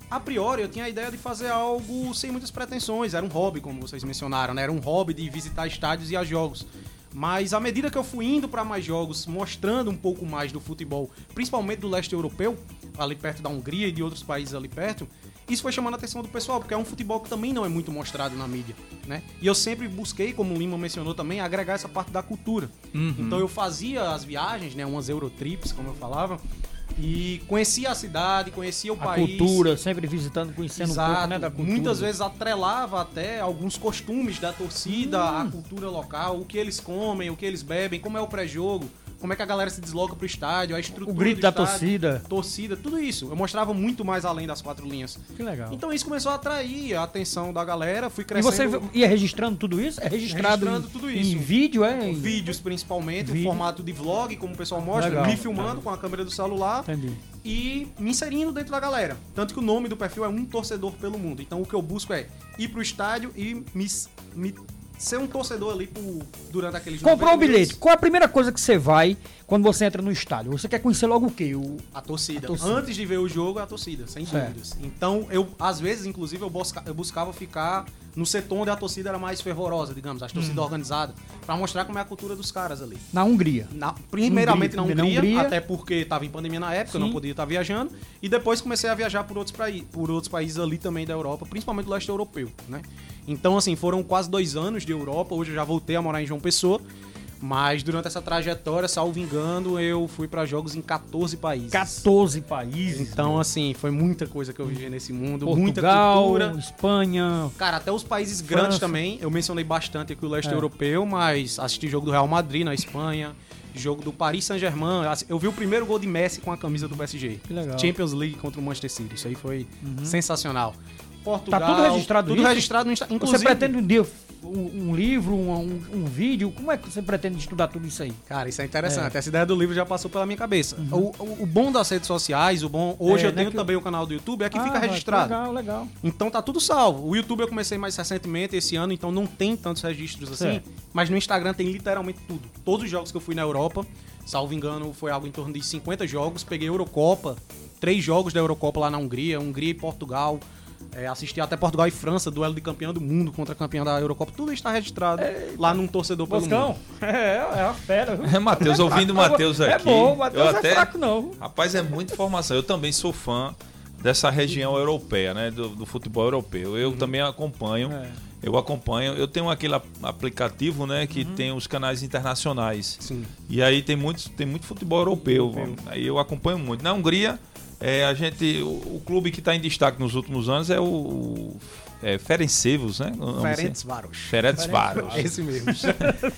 A priori, eu tinha a ideia de fazer algo sem muitas pretensões. Era um hobby, como vocês mencionaram, né? Era um hobby de visitar estádios e a jogos. Mas à medida que eu fui indo para mais jogos, mostrando um pouco mais do futebol, principalmente do leste europeu, ali perto da Hungria e de outros países ali perto, isso foi chamando a atenção do pessoal, porque é um futebol que também não é muito mostrado na mídia, né? E eu sempre busquei, como o Lima mencionou também, agregar essa parte da cultura. Então eu fazia as viagens, né, umas Eurotrips, como eu falava, e conhecia a cidade, conhecia o A país. cultura, sempre visitando, conhecendo um pouco Exato. né, da cultura. Muitas vezes atrelava até alguns costumes da torcida, Hum. a cultura local, o que eles comem, o que eles bebem, como é o pré-jogo, como é que a galera se desloca pro estádio, a estrutura O grito da estádio, torcida. torcida, tudo isso. Eu mostrava muito mais além das quatro linhas. Que legal. Então isso começou a atrair a atenção da galera, fui e crescendo. você ia registrando tudo isso? É registrado, Registrando em, tudo em isso. vídeo, é? Em- Vídeos principalmente, Vídeo. em formato de vlog, como o pessoal mostra, Legal. me filmando com a câmera do celular Entendi. e me inserindo dentro da galera. Tanto que o nome do perfil é Um Torcedor pelo Mundo. Então o que eu busco é ir pro estádio e me, me ser um torcedor ali por, durante aqueles Comprou o 90 bilhete. Qual a primeira coisa que você vai quando você entra no estádio? Você quer conhecer logo o quê? O... A torcida. A torcida. Antes de ver o jogo, a torcida, sem Certo. dúvidas. Então, eu, às vezes, inclusive, eu, busca, eu buscava ficar no setor onde a torcida era mais fervorosa, digamos, a Hum. torcida organizada, pra mostrar como é a cultura dos caras ali. Na Hungria. Na- primeiramente na Hungria- Hungria, na Hungria. até porque estava em pandemia na época, eu Sim. não podia estar viajando. E depois comecei a viajar por outros, por outros países ali também da Europa, principalmente do leste europeu, né? Então, assim, foram quase dois anos de Europa. Hoje eu já voltei a morar em João Pessoa. Mas durante essa trajetória, salvo engano, eu fui para jogos em 14 países. 14 países. Então, assim, foi muita coisa que eu vivi nesse mundo, muita Portugal, cultura. Espanha. Cara, até os países França. grandes também. Eu mencionei bastante aqui o leste É. europeu, mas assisti jogo do Real Madrid na Espanha, jogo do Paris Saint-Germain. Assi- Eu vi o primeiro gol de Messi com a camisa do PSG. Que legal. Uhum. Champions League contra o Manchester City. Isso aí foi sensacional. Portugal. Tá tudo registrado Tudo isso? registrado no Instagram. Você pretende um dia um, um livro, um, um- vídeo? Como é que você pretende estudar tudo isso aí? Cara, isso é interessante. Essa ideia do livro já passou pela minha cabeça. Uhum. O, o- o bom das redes sociais, o bom. Hoje É, eu né, tenho também o canal do YouTube, é que Ah, fica registrado. Legal, legal. Então tá tudo salvo. O YouTube eu comecei mais recentemente esse ano, então não tem tantos registros assim. Mas no Instagram tem literalmente tudo. Todos os jogos que eu fui na Europa, salvo engano, foi algo em torno de 50 jogos. Peguei Eurocopa, três jogos da Eurocopa lá na Hungria, Hungria e Portugal. É, assisti até Portugal e França, duelo de campeão do mundo contra campeão da Eurocopa. Tudo está registrado lá num torcedor pelo Boscão, mundo. é, é uma fera. viu? É, Matheus, ouvindo o Matheus É aqui. bom, o Matheus eu é até... fraco não. Rapaz, é muita informação. Eu também sou fã dessa região europeia, né? Do, do futebol europeu. Eu também acompanho. É. Eu acompanho. Eu tenho aquele ap- aplicativo, né? Que tem os canais internacionais. Sim. E aí tem muito, tem muito futebol europeu. Aí eu acompanho muito. Na Hungria, é, a gente. O, o clube que está em destaque nos últimos anos é o. o é, Ferencváros, né? Não sei. Ferencváros. Ferencváros. É esse mesmo.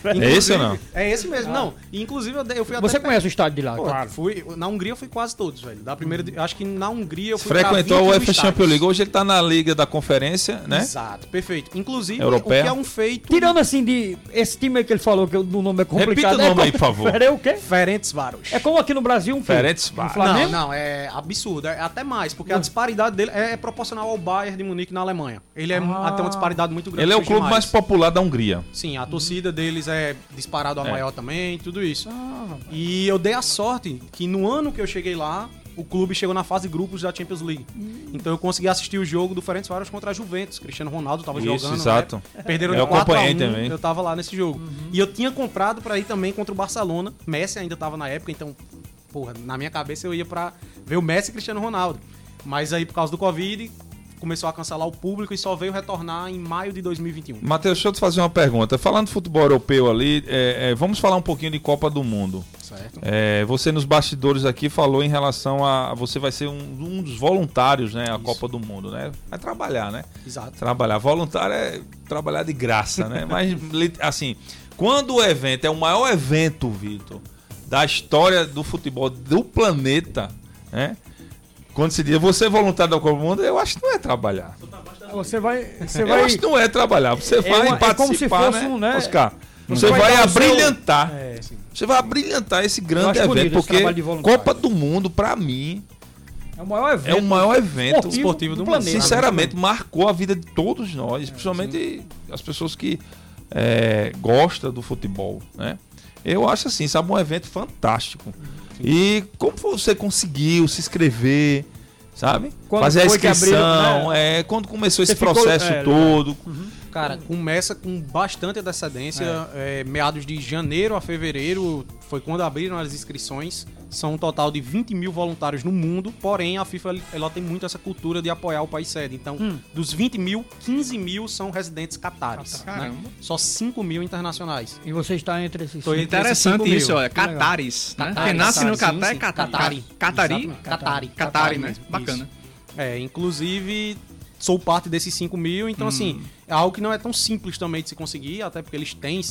É esse ou não? É esse mesmo, não. E, inclusive eu, fui até Você conhece o estádio de lá, Pô, claro. fui, na Hungria eu fui quase todos, velho. Da primeira, eu acho que na Hungria eu fui Frequentou 20 UEFA. Champions League. Hoje ele está na Liga da Conferência, né? Exato, perfeito. Inclusive, Europeia. o que é um feito... Tirando assim de. Esse time aí que ele falou que o nome é complicado. Repita o nome é como- aí, por favor. Peraí, o quê? Ferencváros. É como aqui no Brasil um. Um Flamengo? Não, não, é absurdo. É até mais, porque a disparidade dele é proporcional ao Bayern de Munique na Alemanha. Ele é Ah. até uma disparidade muito grande. Ele é o clube mais popular da Hungria. Sim, a torcida deles é disparado a É. maior também, tudo isso. Ah, E eu dei a sorte que no ano que eu cheguei lá, o clube chegou na fase de grupos da Champions League. Hum. Então eu consegui assistir o jogo do Ferencváros contra a Juventus. Cristiano Ronaldo tava Isso, jogando. exato. né? Perderam Eu de 4 a 1, acompanhei também. Eu tava lá nesse jogo. E eu tinha comprado pra ir também contra o Barcelona. Messi ainda tava na época, então, porra, na minha cabeça eu ia pra ver o Messi e Cristiano Ronaldo. Mas aí por causa do Covid, começou a cancelar o público e só veio retornar em maio de 2021. Matheus, deixa eu te fazer uma pergunta. Falando de futebol europeu ali, é, é, vamos falar um pouquinho de Copa do Mundo. Certo? É, você nos bastidores aqui falou em relação a. Você vai ser um, um dos voluntários, né? A Copa do Mundo, né? Vai trabalhar, né? Exato. Trabalhar. Voluntário é trabalhar de graça, né? Mas, assim, quando o evento é o maior evento, Vitor, da história do futebol do planeta, né? Quando se diz você é voluntário da Copa do Mundo, eu acho que não é trabalhar. Você vai. Você Eu vai. acho que não é trabalhar. Você vai uma- é como se participar, fosse né, um, né? Oscar? Você Você vai vai o seu- abrilhantar. É. Você vai abrilhantar esse grande evento, porque. Copa do Mundo, pra mim, É o maior evento. é o maior evento esportivo do mundo. planeta. sinceramente, marcou a vida de todos nós, principalmente as pessoas que é, gostam do futebol, né? Eu acho assim, sabe, um evento fantástico. E como você conseguiu se inscrever, sabe? Quando Fazer a inscrição, abriram, né? é, quando começou Você esse ficou- processo é, todo. Cara, começa com bastante antecedência. é, meados de janeiro a fevereiro foi quando abriram as inscrições. São um total de 20 mil voluntários no mundo. Porém, a FIFA ela tem muito essa cultura de apoiar o país sede. Então, Hum. dos 20 mil, 15 mil são residentes catares. Caramba. né? Só 5 mil internacionais. E você está entre esses. Tô esses Interessante 5 isso, olha. Catares. Né? Quem nasce no Catar sim, é sim. Catari. Catari. Catari? Catari. Catari, né? mesmo. Bacana. Isso. É, inclusive sou parte desses 5 mil, então assim, Hum. é algo que não é tão simples também de se conseguir, até porque eles têm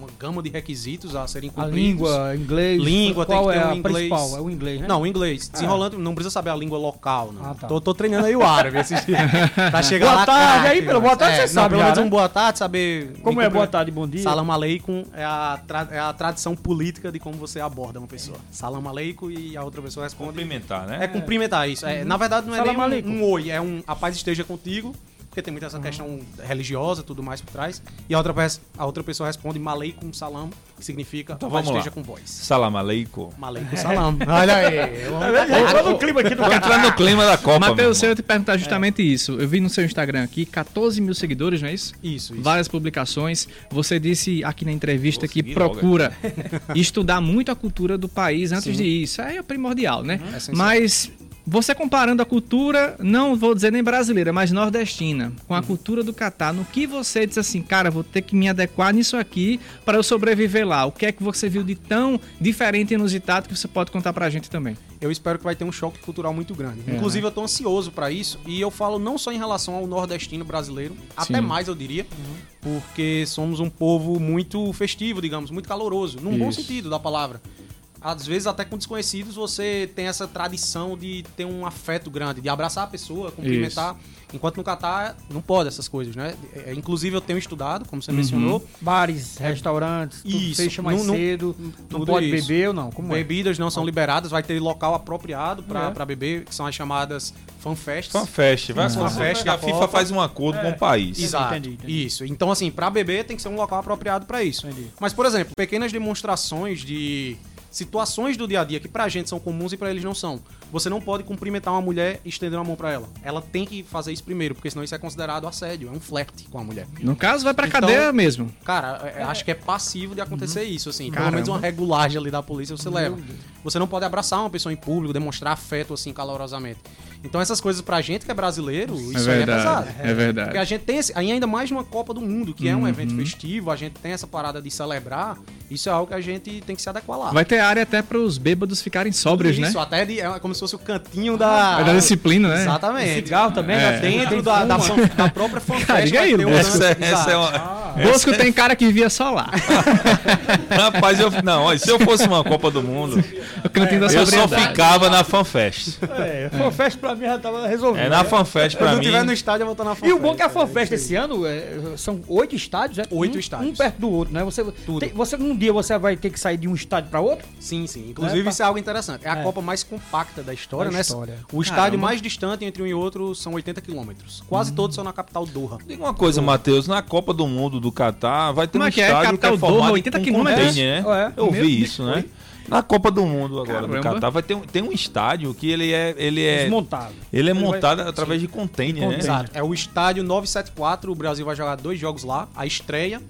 uma gama de requisitos a serem A cumpridos. língua, inglês. Língua, tem qual que ter é um a inglês. principal? É o inglês, né? Não, o inglês. Desenrolando, não precisa saber a língua local, não. Ah, tá. tô, tô treinando aí o árabe esses dias. pra chegar Boa lá. tarde, craque, aí, pelo boa tarde é, você não, sabe Pelo menos né? um boa tarde, saber. Como é boa tarde, bom dia? Salam aleikum é a, tra- é a tradição política de como você aborda uma pessoa. Salam aleikum e a outra pessoa responde. Cumprimentar, né? É cumprimentar isso. É, na verdade, não é Salam nem um, um oi, é um a paz esteja contigo, porque tem muita essa questão religiosa tudo mais por trás. E a outra, a outra pessoa responde maleikum salam, que significa Então vamos lá. esteja com vós. Salam aleikum. Maleikum salam. Olha aí. amo- Entrou no clima aqui do entrando no clima da Copa, Matheus, eu te perguntar justamente isso. Eu vi no seu Instagram aqui 14 mil seguidores, não é isso? Isso, isso. Várias publicações. Você disse aqui na entrevista Vou que logo procura estudar muito a cultura do país antes Sim. de ir. Isso aí é primordial, né? É essencial. Mas você comparando a cultura, não vou dizer nem brasileira, mas nordestina, com a cultura do Catar, no que você diz assim, cara, vou ter que me adequar nisso aqui para eu sobreviver lá. O que é que você viu de tão diferente e inusitado que você pode contar pra gente também? eu espero que vai ter um choque cultural muito grande. É, Inclusive, eu tô ansioso pra isso. E eu falo não só em relação ao nordestino brasileiro, até Sim. mais eu diria, porque somos um povo muito festivo, digamos, muito caloroso, num bom Isso. sentido da palavra. Às vezes, até com desconhecidos, você tem essa tradição de ter um afeto grande, de abraçar a pessoa, cumprimentar. Enquanto no Catar, não pode essas coisas, né? É, Inclusive, eu tenho estudado, como Uhum. você mencionou, Bares, restaurantes, tudo Isso. fecha mais Não- não- cedo. Não tudo pode isso. beber ou não? Como é? Bebidas não são liberadas, vai ter local apropriado pra É. beber, que são as chamadas fanfests. FanFest. Vai Fanfest FanFest. da A FIFA faz um acordo com o país. Exato. Entendi, entendi. Isso. Então, assim, pra beber tem que ser um local apropriado pra isso. Entendi. Mas, por exemplo, pequenas demonstrações de situações do dia a dia que pra gente são comuns e pra eles não são. Você não pode cumprimentar uma mulher e estender uma mão pra ela. Ela tem que fazer isso primeiro, porque senão isso é considerado assédio, é um flerte com a mulher. No caso, vai pra Então- cadeia mesmo. Cara, é- acho que é passivo de acontecer isso, assim. Pelo Caramba. menos uma regulagem ali da polícia você leva. Você não pode abraçar uma pessoa em público, demonstrar afeto, assim, calorosamente. Então essas coisas pra gente que é brasileiro, isso aí é pesado. É verdade. Porque a gente tem esse, ainda mais numa Copa do Mundo, que é Uhum. um evento festivo, a gente tem essa parada de celebrar, isso é algo que a gente tem que se adequar lá. Vai ter área até para os bêbados ficarem sóbrios, isso, né? até de, é como se fosse o cantinho da... Vai dar disciplina, né? Exatamente. Cigarro também, É. né? Dentro da, da, da própria fanfest Cara, diga aí, um Lucas. lance- Essa, essa é uma... Bosco tem cara que via só lá. Rapaz, eu, não, olha, se eu fosse uma Copa do Mundo, O cantinho da eu só ficava na FanFest. É, FanFest pra mim já tava resolvido. É na né? FanFest Se pra não mim. tiver no estádio, eu vou estar na E fanfest. o bom é que a é FanFest esse ano é, são oito estádios, é? Oito um, estádios. Um perto do outro, né? Você, tem- você num dia você vai ter que sair de um estádio pra outro? Sim, sim. Inclusive, É, tá. isso é algo interessante. É a É. Copa mais compacta da história, Da né? história. O estádio Caramba. mais distante entre um e outro são 80 quilômetros. Quase todos são na capital Doha. Diga uma coisa, Matheus, na Copa do Mundo do Catar vai ter Como um é que é? estádio Capital que é Doha, formado 80 com quilômetros? container, né? É. Eu Meu vi isso, né? Na Copa do Mundo agora do Caramba. Catar vai ter um, tem um estádio que ele é ele é Desmontado. ele é vai- montado através de container, né? Exato. É o estádio 974. O Brasil vai jogar dois jogos lá. A estreia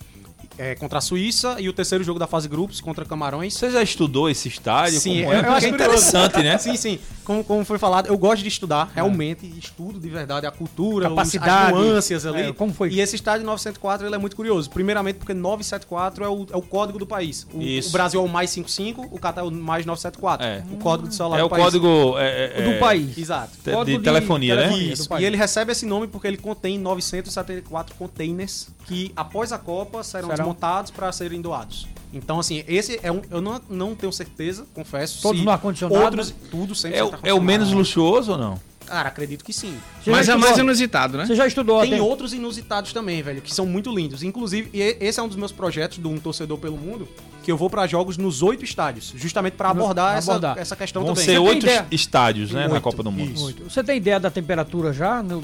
é contra a Suíça e o terceiro jogo da fase grupos contra Camarões. Você já estudou esse estádio? Sim, Como é? eu, acho é curioso. interessante, né? Sim, sim. Como, como foi falado, eu gosto de estudar, realmente, estudo de verdade a cultura, os- Capacidade. as nuances ali. É, como foi? E esse estádio 974 ele é muito curioso. Primeiramente porque 974 é o, é o código do país. O, Isso. o Brasil é o mais 55, o Catar é o mais 974. É. O código do celular É do o país. código é, é, do é, país. Exato. de- Código de telefonia, né? telefonia. Isso. do. E ele recebe esse nome porque ele contém 974 containers que, após a Copa, serão, Serão? Desmontados para serem doados. Então, assim, esse é um. Eu não, não tenho certeza, confesso. Todos no ar-condicionado? Outros, tudo sempre É, o- é o menos luxuoso ou não? Cara, acredito que sim. Você Mas é mais inusitado, né? Você já estudou Tem até- outros inusitados também, velho, que são muito lindos. Inclusive, e esse é um dos meus projetos do Um Torcedor pelo Mundo, que eu vou pra jogos nos oito estádios, justamente pra abordar, essa, abordar. essa questão Vão também. ser oito estádios, né, na Copa do Mundo. isso. Você tem ideia da temperatura já? no-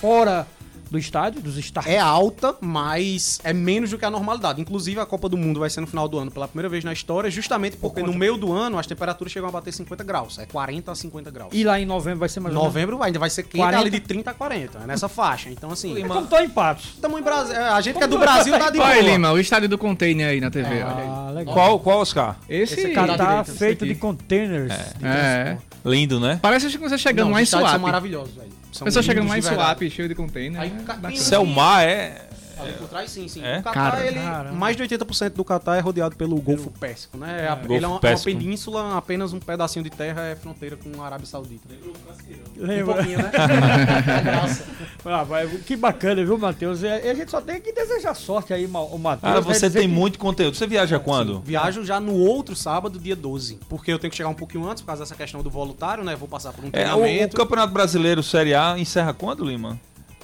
fora do estádio, dos estádios? É alta, mas é menos do que a normalidade. Inclusive, a Copa do Mundo vai ser no final do ano pela primeira vez na história, justamente porque no meio do ano as temperaturas chegam a bater 50 graus. É 40 a 50 graus. E lá em novembro vai ser mais Novembro ainda vai ser quente 40? ali de 30 a 40, é nessa faixa. Então, assim, É como tô em Patos. estamos em Brasil. A gente que é do Brasil tá de Olha boa. Lima, o estádio do container aí na TV. olha. Ah, legal. Qual, qual, Oscar? Esse, Esse Cara, tá direita, feito de containers. de É. Lindo, né? Parece que você chegando Não, lá os em estádios são maravilhosos, velho. São Pessoa de verdade. Swap, cheio de container. Aí, é ca- bacana. Selmar é. Ali por trás, sim, sim. É? O Catar, Cara, ele, caramba. mais de 80% do Catar é rodeado pelo Golfo Pérsico, né? É, Golfo ele é uma, é uma península, apenas um pedacinho de terra é fronteira com a Arábia Saudita. Um pouquinho, né? Graça. Ah, vai, que bacana, viu, Matheus? E a gente só tem que desejar sorte aí, o Matheus. Ah, vai você tem que- muito conteúdo. Você viaja quando? Viajo já no outro sábado, dia 12. Porque eu tenho que chegar um pouquinho antes, por causa dessa questão do voluntário, né? Vou passar por um É, o, o treinamento. Campeonato Brasileiro Série A encerra quando, Lima?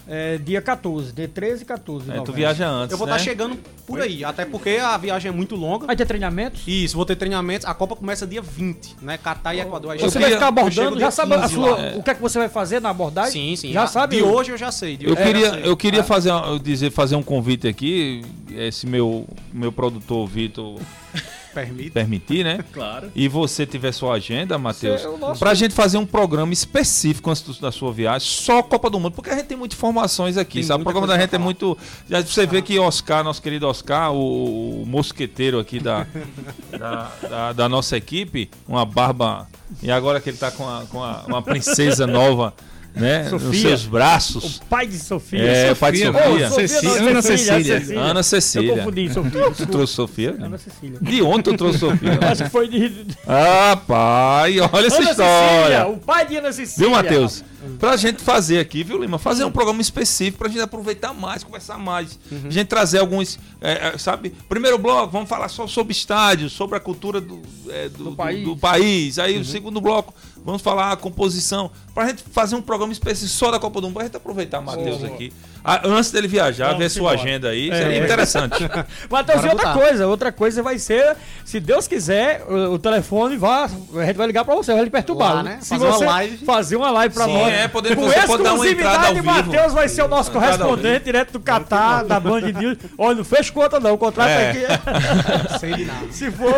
É, dia 14, dia 13 e 14. de É, tu viaja antes. eu vou né? estar chegando por aí, até porque a viagem é muito longa. Vai ter treinamentos? Isso, vou ter treinamentos. A Copa começa dia 20, né? Catar e Equador. Você eu vai ficar eu abordando, já sabe a 15 sua- lá. o que é que você vai fazer na abordagem? Sim, sim. Já A- sabe? De hoje eu já sei. Eu hoje queria, já sei. eu queria Ah, fazer, eu dizer, fazer um convite aqui, esse meu, meu produtor Vitor Permite. permitir, né? Claro. E você tiver sua agenda, Matheus, é nosso- pra gente fazer um programa específico antes da sua viagem, só Copa do Mundo, porque a gente tem muitas informações aqui, Tem sabe? O programa da gente é muito. Já você vê que Oscar, nosso querido Oscar, o, o mosqueteiro aqui da, da, da- da nossa equipe, uma barba. E agora que ele tá com, a- com a- uma princesa nova, né? Nos Sofia. seus braços. O pai de Sofia. É, pai de Sofia, Sofia. Ô, Cecília, não, Ana Cecília. Ana Eu Cecília. confundi, Sofia. Tu trouxe Sofia? Ana Cecília. De ontem eu trouxe Sofia. Acho que foi de. Ah, pai, olha essa Ana história. Cecília, o pai de Ana Cecília. Viu, Matheus? Pra gente fazer aqui, viu, Lima? Fazer um programa específico pra gente aproveitar mais, conversar mais. Uhum. A gente trazer alguns, é, é, sabe? Primeiro bloco, vamos falar só sobre estádios, sobre a cultura do, é, do, do- país. do país. Aí Uhum. o segundo bloco, vamos falar a composição. Pra gente fazer um programa específico só da Copa do Mundo, pra gente aproveitar Matheus aqui. Ah, antes dele viajar, Vamos ver sua embora. agenda aí. É. Seria interessante. Matheus, e outra botar. coisa, outra coisa vai ser, se Deus quiser, o, o telefone vai, a gente vai ligar pra você, vai lhe perturbar. Lá, né? Se Fazer uma você live. fazer uma live pra Sim, nós. é, poder- Com você pode dar uma entrada ao exclusividade, vivo. Matheus vai ser o nosso Entrada correspondente direto do Catar, da Band News. Olha, não fez conta não, o contrato É. aqui Sei de nada. se for...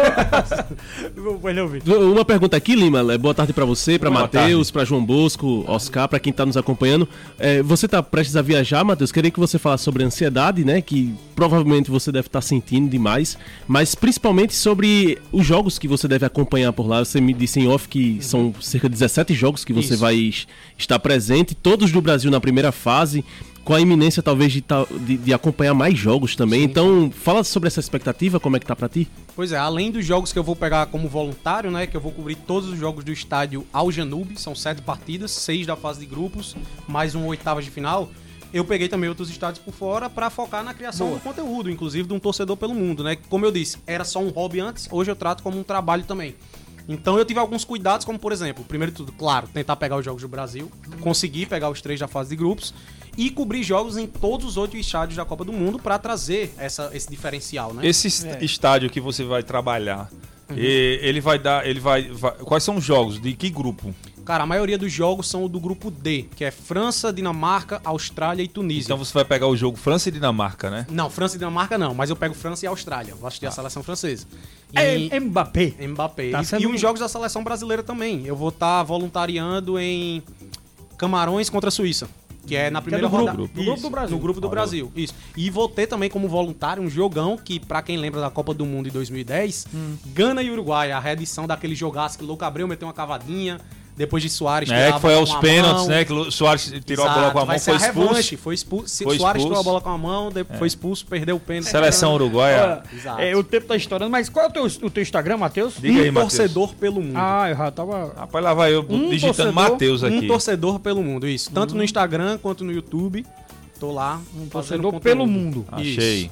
Uma pergunta aqui, Lima. É, Boa tarde pra você, pra Boa Matheus, pra João Bosco, Oscar, pra quem tá nos acompanhando. É, você tá prestes a viajar, Matheus. Queria que você falasse sobre a ansiedade, né? Que provavelmente você deve estar sentindo demais. Mas principalmente sobre os jogos que você deve acompanhar por lá. Você me disse em off que são cerca de 17 jogos que você Isso. vai es- estar presente, todos do Brasil na primeira fase. Com a iminência, talvez, de, de- de acompanhar mais jogos também. Então, fala sobre essa expectativa, como é que tá pra ti? Pois é, além dos jogos que eu vou pegar como voluntário, né? Que eu vou cobrir todos os jogos do estádio Al Janube, são sete partidas, seis da fase de grupos, mais um oitavas de final. Eu peguei também outros estádios por fora pra focar na criação do conteúdo, inclusive de um torcedor pelo mundo, né? Como eu disse, era só um hobby antes, hoje eu trato como um trabalho também. Então eu tive alguns cuidados, como por exemplo, primeiro de tudo, claro, tentar pegar os jogos do Brasil, conseguir pegar os três da fase de grupos e cobrir jogos em todos os oito estádios da Copa do Mundo pra trazer essa, esse diferencial, né? Esse est- É. estádio que você vai trabalhar, Uhum. e- ele vai dar. Ele vai, vai- Quais são os jogos? De que grupo? Cara, a maioria dos jogos são do grupo D, que é França, Dinamarca, Austrália e Tunísia. Então você vai pegar o jogo França e Dinamarca, né? Não, França e Dinamarca não, mas eu pego França e Austrália. Vou assistir a seleção francesa. E... É Mbappé. Mbappé. Tá E- sendo e, um- os jogos da seleção brasileira também. Eu vou estar voluntariando em Camarões contra a Suíça. Que é na Que é primeira do grupo, rodada. do grupo do Brasil. No grupo do Brasil, isso. E vou ter também como voluntário um jogão que, pra quem lembra da Copa do Mundo de 2010, Hum. Gana e Uruguai, a reedição daquele jogaço que Louco Abreu meteu uma cavadinha, depois de Soares É, que foi aos pênaltis, mão. né? Que Soares tirou a bola Exato, com a mão, foi expulso. revanche, foi expulso. Foi Soares tirou a expulso. bola com a mão, depois foi expulso, perdeu o pênalti. Seleção uruguaia. Exato. É, o tempo tá estourando, mas qual é o teu, o teu Instagram, Matheus? Diga aí, um Matheus. torcedor pelo mundo. Ah, eu já tava... Rapaz, lá vai eu Um digitando Matheus Um aqui. torcedor pelo mundo, isso. Tanto no Instagram quanto no YouTube. Tô lá. Um Torcedor pelo mundo. Achei.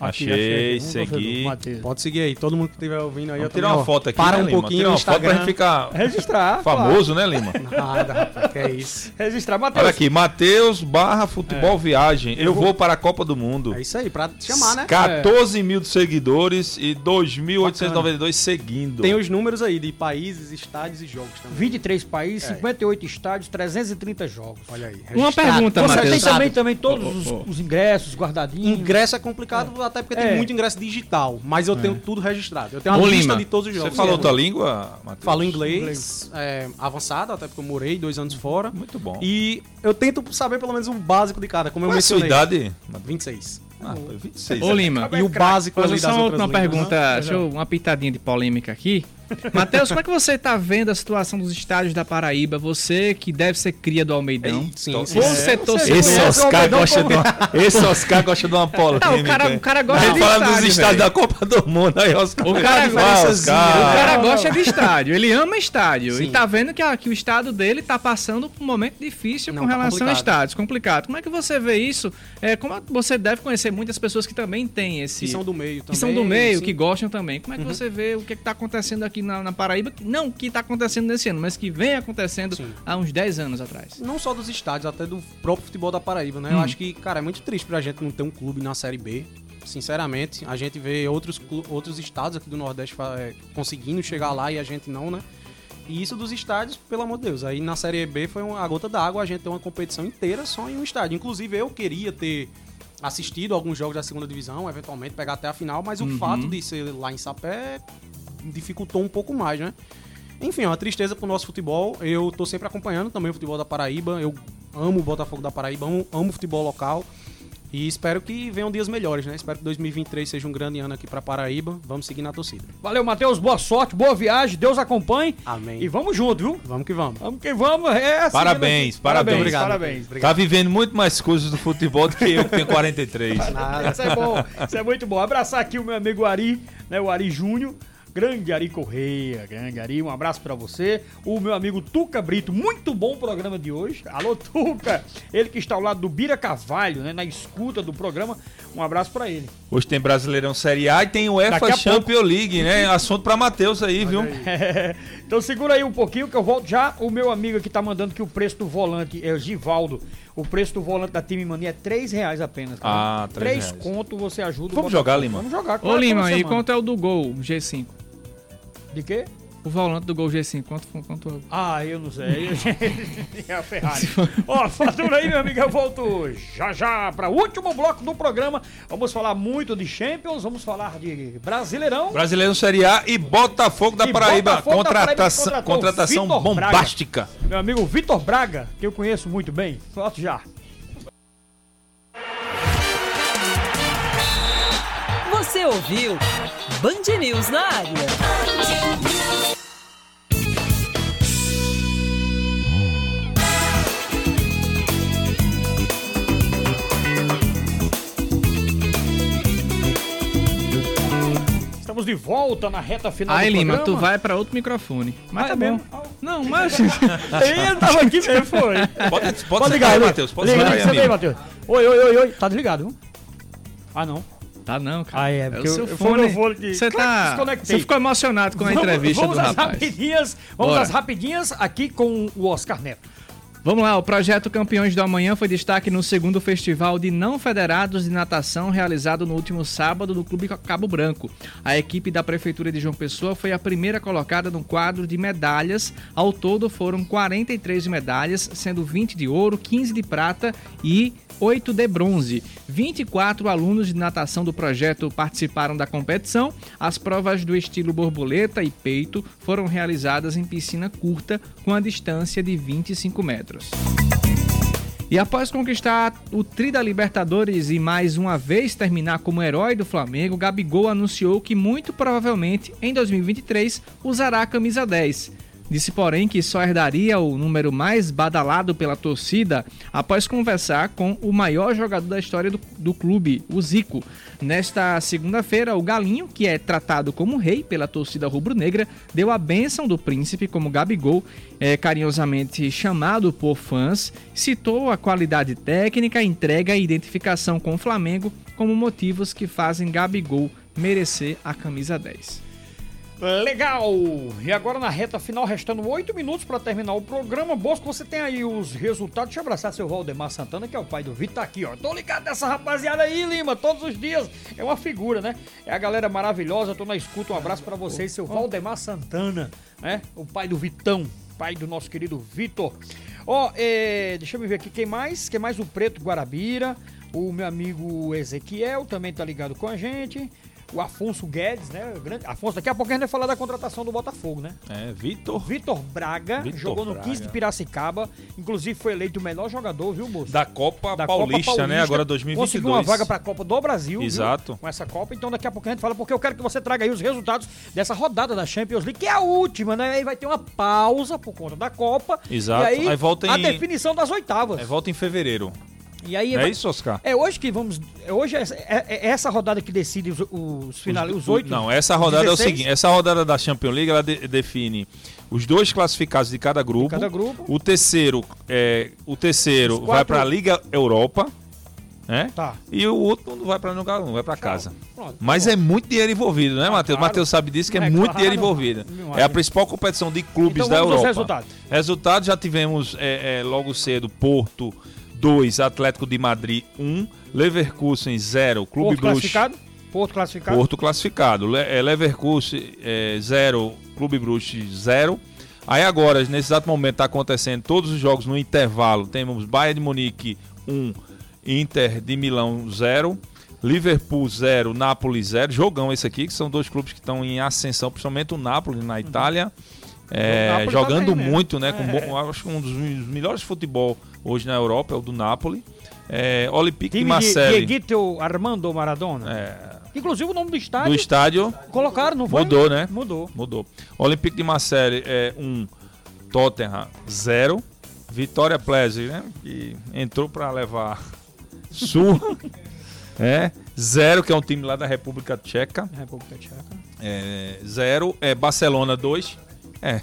Achei, Vamos, segui. torcedor, Matheus. Pode seguir aí, todo mundo que estiver ouvindo aí. Vamos eu tirar também, uma foto aqui, Para né, um Lima? pouquinho Tirar uma foto pra Instagram. gente ficar Registrar. famoso, né, Lima? Nada, rapaz, que é isso. claro. Registrar. Matheus. Olha aqui, Matheus barra futebol viagem. Eu vou para a Copa do Mundo. É isso aí, pra te chamar, né? 14 mil de seguidores e 2.892 seguindo. Tem os números aí de países, estádios e jogos também. 23 países, É. 58 estádios, 330 jogos. Olha aí. Uma pergunta, Você tem Matheus. também, também todos Ô, ô, os, ô. os ingressos guardadinhos. Ingresso é complicado, até porque É. tem muito ingresso digital, mas eu tenho tudo registrado. Eu tenho uma Ô, lista Lima, de todos os Você jogos. falou É. outra língua, Matheus? Falo inglês, é, avançado, até porque eu morei dois anos fora. Muito bom. E eu tento saber pelo menos o básico de cada, como eu Qual é a sua mencionei. idade? 26. Ah, foi 26. Ô, Lima. E o básico Mas ali só uma pergunta, né? deixa eu, uma pitadinha de polêmica aqui. Matheus, como é que você tá vendo a situação dos estádios da Paraíba? Você que deve ser cria do Almeidão. Sim, Então, sim. Você torcedor. Esse o Oscar, Almeidão gosta de esse Oscar gosta de uma polêmica. Não, o cara, o cara gosta Ele de fala estádio, dos estádios da Copa do Mundo. Aí, Oscar. O cara, Ah, o Oscar. cara Não, gosta não. de estádio, ele ama estádio. Sim. E tá vendo que, a- que o estado dele tá passando por um momento difícil Não, com tá relação a estádios, complicado. Como é que você vê isso? É, como você deve conhecer muitas pessoas que também têm esse. Que são do meio também. que são do meio, sim. que gostam também. Como é que você vê o que está acontecendo aqui na, na Paraíba? Não o que está acontecendo nesse ano, mas que vem acontecendo Sim. há uns 10 anos atrás. Não só dos estádios, até do próprio futebol da Paraíba, né? Eu acho que, cara, é muito triste pra gente não ter um clube na Série B. Sinceramente, a gente vê outros, outros estados aqui do Nordeste é, conseguindo chegar lá e a gente não, né? E isso dos estádios, pelo amor de Deus. Aí na Série B foi uma, a gota d'água, a gente tem uma competição inteira só em um estádio. Inclusive, eu queria ter assistido alguns jogos da segunda divisão, eventualmente pegar até a final, mas o fato de ser lá em Sapé dificultou um pouco mais, né? Enfim, é uma tristeza pro nosso futebol. Eu tô sempre acompanhando também o futebol da Paraíba. Eu amo o Botafogo da Paraíba, amo, amo o futebol local. E espero que venham dias melhores, né? Espero que 2023 seja um grande ano aqui pra Paraíba. Vamos seguir na torcida. Valeu, Matheus. Boa sorte, boa viagem. Deus acompanhe. Amém. E vamos junto, viu? Vamos que vamos. Vamos que vamos. É assim, Parabéns, né? parabéns. Obrigado. Parabéns. Tá vivendo muito mais coisas do futebol do que eu, que tenho 43. Isso é bom, isso é muito bom. Abraçar aqui o meu amigo Ari, né? O Ari Júnior. Grande Ari Correia, grande Ari, um abraço pra você. O meu amigo Tuca Brito, muito bom o programa de hoje. Alô, Tuca! Ele que está ao lado do Bira Carvalho, né? Na escuta do programa. Um abraço pra ele. Hoje tem Brasileirão Série A e tem o UEFA Daqui a Champions League, né? Assunto pra Matheus aí, viu? então segura aí um pouquinho que eu volto já. O meu amigo aqui tá mandando que o preço do volante é o Givaldo. O preço do volante da Time Mania é 3 reais apenas. Ah, três 3 reais. conto você ajuda. o Vamos jogar, Lima? Vamos jogar. Ô claro, Lima, toda e quanto é o do gol G5? De quê? O volante do gol G5, quanto, quanto Ah, eu não sei. é a Ferrari. Ó, fatura aí, meu amigo. Eu volto já já para o último bloco do programa. Vamos falar muito de Champions, vamos falar de Brasileirão. Brasileirão Série A e Botafogo da E Paraíba. Botafogo da Paraíba Contratação, Braga. bombástica. Meu amigo Vitor Braga, que eu conheço muito bem. Volto já. Você ouviu Band News na área. Estamos de volta na reta final Aí, do Lima, tu programa. vai pra outro microfone. Mas Ah, tá é bom. mesmo? Não, mas. Ele tava aqui mesmo, foi. Pode, pode, Pode ligar ligar, aí. Matheus. Pode Liga, ligar aí. Matheus. Oi, oi, oi, oi. Tá desligado, viu? Ah, não. Tá não, cara. Ah, é, porque o eu- seu eu- o fone. Você que tá. desconectei. Você ficou emocionado com a entrevista vamos do às rapaz. rapidinhas, vamos Bora. às rapidinhas aqui com o Oscar Neto. Vamos lá, o projeto Campeões do Amanhã foi destaque no segundo Festival de Não Federados de Natação realizado no último sábado no Clube Cabo Branco. A equipe da Prefeitura de João Pessoa foi a primeira colocada no quadro de medalhas. Ao todo foram 43 medalhas, sendo 20 de ouro, 15 de prata e 8 de bronze. 24 alunos de natação do projeto participaram da competição. As provas do estilo borboleta e peito foram realizadas em piscina curta com a distância de 25 metros. E após conquistar o Tri da Libertadores e mais uma vez terminar como herói do Flamengo, Gabigol anunciou que muito provavelmente em 2023 usará a camisa 10. Disse, porém, que só herdaria o número mais badalado pela torcida após conversar com o maior jogador da história do, do clube, o Zico. Nesta segunda-feira, o Galinho, que é tratado como rei pela torcida rubro-negra, deu a bênção do príncipe como Gabigol, é, carinhosamente chamado por fãs, citou a qualidade técnica, entrega e identificação com o Flamengo como motivos que fazem Gabigol merecer a camisa 10. Legal! E agora na reta final, restando oito minutos para terminar o programa. Bosco, você tem aí os resultados. Deixa eu abraçar seu Valdemar Santana, que é o pai do Vitor, tá aqui, ó. Tô ligado nessa rapaziada aí, Lima, todos os dias. É uma figura, né? É a galera maravilhosa, tô na escuta. Um abraço para vocês, seu Valdemar Santana, né? O pai do Vitão, pai do nosso querido Vitor. Ó, é, deixa eu ver aqui quem mais. Quem mais? O Preto Guarabira. O meu amigo Ezequiel também tá ligado com a gente o Afonso Guedes, né? Grande... Afonso, daqui a pouco a gente vai falar da contratação do Botafogo, né? É, Vitor. Vitor Braga, Vitor jogou no Braga. 15 de Piracicaba, inclusive foi eleito o melhor jogador, viu, moço? Da Copa, Da Paulista, Copa né? Agora 2022. Conseguiu uma vaga para a Copa do Brasil, viu? Exato. Com essa Copa, então daqui a pouco a gente fala, porque eu quero que você traga aí os resultados dessa rodada da Champions League, que é a última, né? Aí vai ter uma pausa por conta da Copa. Exato. E aí, Aí volta a em- definição das oitavas. É, volta em fevereiro. E aí Não é isso, Oscar? É hoje que vamos. é Hoje é, é- é essa rodada que decide os, os finais, os oito. Não, essa rodada é o 16? seguinte: essa rodada da Champions League ela de- define os dois classificados de cada grupo. cada grupo. O terceiro, é, o terceiro Os vai quatro- para a Liga Europa, né? Tá. E o outro não vai para lugar nenhum, vai para casa. Pronto, Mas tá é muito dinheiro envolvido, né, Matheus? claro. Matheus sabe disso que é, É muito claro. dinheiro envolvido. Não É a é. principal competição de clubes Então da Europa. resultados. Resultados já tivemos é, é, logo cedo Porto 2, Atlético de Madrid 1, Leverkusen 0, Clube Porto Bruges classificado? Porto classificado? Porto classificado. Le é, Leverkusen 0, Clube Bruges 0. Aí agora, nesse exato momento, está acontecendo todos os jogos no intervalo. Temos Bayern de Munique 1, Inter de Milão 0. Liverpool 0, Napoli 0. Jogão esse aqui, que são dois clubes que estão em ascensão, principalmente o Napoli na Itália. É, jogando bem, né? muito, né? Com É. acho que um dos melhores futebol hoje na Europa é o do Napoli. É, Olympique de Time Marseille. Dieguito Armando Maradona. É, Inclusive o nome do do estádio estádio colocaram, não foi? Mudou, né? Mudou. Mudou. Olympique de Marseille é 1, um, Tottenham 0. Vitória Plese, né? Que entrou para levar surra. é 0, que é um time lá da República Tcheca. República Tcheca. É 0. É Barcelona 2. É.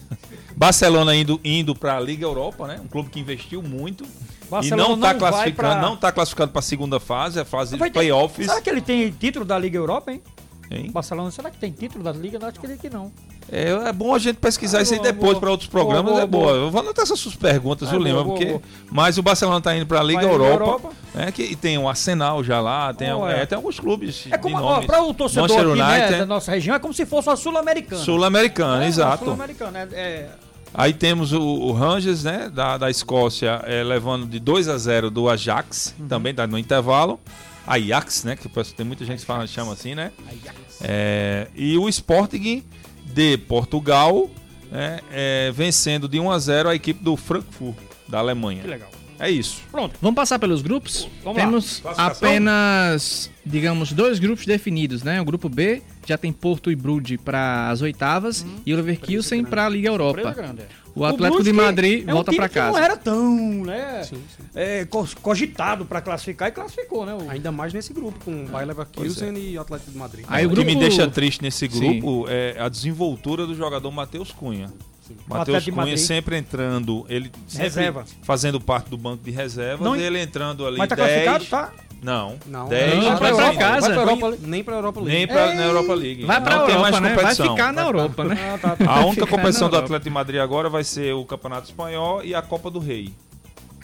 Barcelona indo, indo para a Liga Europa, né? Um clube que investiu muito. Barcelona e não está classificando, pra- não tá classificando para a segunda fase, a fase Vai de ter- playoffs. Será que ele tem título da Liga Europa, hein? Hein? Barcelona, será que tem título da Liga? Não, acho que não. É, é bom a gente pesquisar Ah, isso aí boa, depois para outros programas, Boa, é boa, boa. boa. Eu vou anotar essas suas perguntas, Ah, viu, Lima? Porque... Mas o Barcelona tá indo para a Liga Vai, Europa, Europa. né, que, e tem um Arsenal já lá, tem, Oh, é, é. tem alguns clubes É como, pra o torcedor Manchester aqui, né, United, da nossa região, é como se fosse uma sul-americana. Sul-Americano, É, exato. Sul-americana, é, é- Aí temos o, o Rangers, né, da, da Escócia, é, levando de 2 a 0 do Ajax, Uhum. também tá no intervalo. Ajax, né, que tem muita gente que fala, chama assim, né? É, e o Sporting de Portugal, né, é, vencendo de 1 a 0 a equipe do Frankfurt, da Alemanha. que legal. É isso. Pronto. Vamos passar pelos grupos? Vamos. Temos apenas, digamos, dois grupos definidos, né? O grupo B já tem Porto e Brude para as oitavas e o Leverkusen para a Liga Europa. É. O Atlético de Brusque Madrid é um volta time para que Não casa. era tão, né? é, co- cogitado pra classificar e classificou, né? O- Ainda mais nesse grupo, com Bayer Leverkusen e Atlético de Madrid. Aí o o que me deixa triste nesse Sim. grupo é a desenvoltura do jogador Matheus Cunha. Matheus de Cunha Madrid. sempre entrando, ele sempre Reserva. fazendo parte do banco de reservas, Não- ele entrando ali Mas tá 10. classificado, tá? Não, Não, 10 Não, pra vai pra cima. casa. Vai pra Nem- Europa. Nem pra Europa League. Nem pra, Ei. na Europa League. Vai para Não a tem mais Europa, né? Vai competição. ficar na Europa, né? Ah, tá, tá. A única competição do Europa. Atlético de Madrid agora vai ser o Campeonato Espanhol e a Copa do Rei.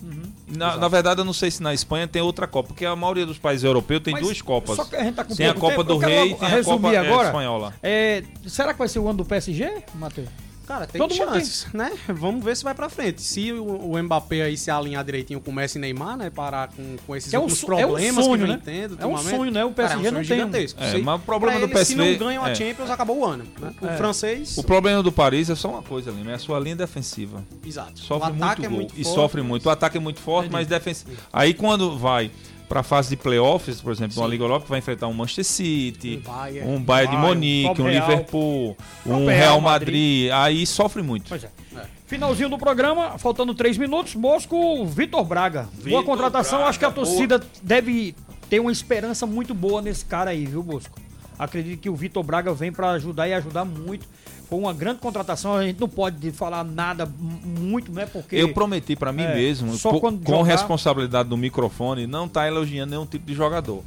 Uhum. Na, na verdade, eu não sei se na Espanha tem outra Copa, porque a maioria dos países europeus tem Mas duas Copas. Só que a gente tá com Tem a Copa tempo, do Rei e tem a Copa é, agora. espanhola. É, será que vai ser o ano do PSG, Matheus? Cara, tem Todo chances, né? Vamos ver se vai pra frente. Se o, o Mbappé aí se alinhar direitinho com o Messi e Neymar, né? Parar com, com esses Que é um so- é um problemas sonho, que né? tendo. É um sonho, né? O Cara, é um PSG não tem. É, mas o problema pra do ele, PSV Se não ganham a é. Champions, acabou o ano. Né? O É. francês... O problema do Paris é só uma coisa, Lima, é a sua linha defensiva. Exato. Sofre o muito ataque gol é muito e forte, sofre muito. O ataque é muito forte, mas defensivo. Aí quando vai pra fase de playoffs, por exemplo, uma Liga Europa, vai enfrentar um Manchester City, Um Bayern. um Bayern de Bayern, Munique, um Real. Liverpool, um Real Real Madrid, aí sofre muito. Pois é. Finalzinho do programa, faltando três minutos, Mosco, Vitor Braga. boa Vitor contratação, Braga, acho que a boa. torcida deve ter uma esperança muito boa nesse cara aí, viu, Bosco? Acredito que o Vitor Braga vem pra ajudar e ajudar muito. Foi uma grande contratação, a gente não pode falar nada muito, né? Porque Eu prometi pra mim É, mesmo, só com jogar- responsabilidade do microfone, não tá elogiando nenhum tipo de jogador.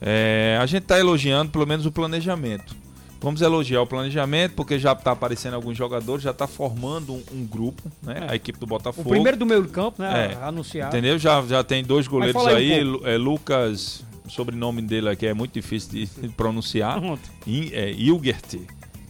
É, a gente tá elogiando pelo menos o planejamento. Vamos elogiar o planejamento, porque já tá aparecendo alguns jogadores, já tá formando um, um grupo, né? A equipe do o Botafogo. primeiro do meio campo, né? É, anunciado. Entendeu? Já, já tem dois goleiros aí um aí. Lu- é, Lucas, o sobrenome dele aqui é muito difícil de, pronunciar. Pronto. In- é, Ilgert,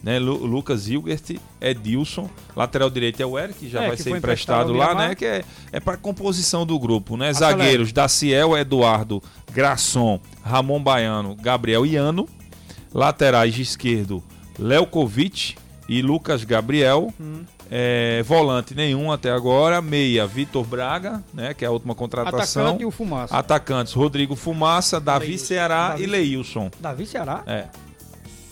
né? Lu- Lucas Ilgert, Edilson, lateral direito é o Eric, que já É, vai que ser emprestado emprestado lá, né? Que é, é para composição do grupo, né? Zagueiros, Daciel, Eduardo, Grasson, Ramon Baiano, Gabriel Iano. Laterais de esquerdo, Lelkovic e Lucas Gabriel. Hum. É, volante nenhum até agora. Meia, Vitor Braga, né? Que é a última contratação. Atacante e o Fumaça. Atacantes, Rodrigo Fumaça, Davi Leilson. Ceará Davi- e Leilson. Davi Ceará? É,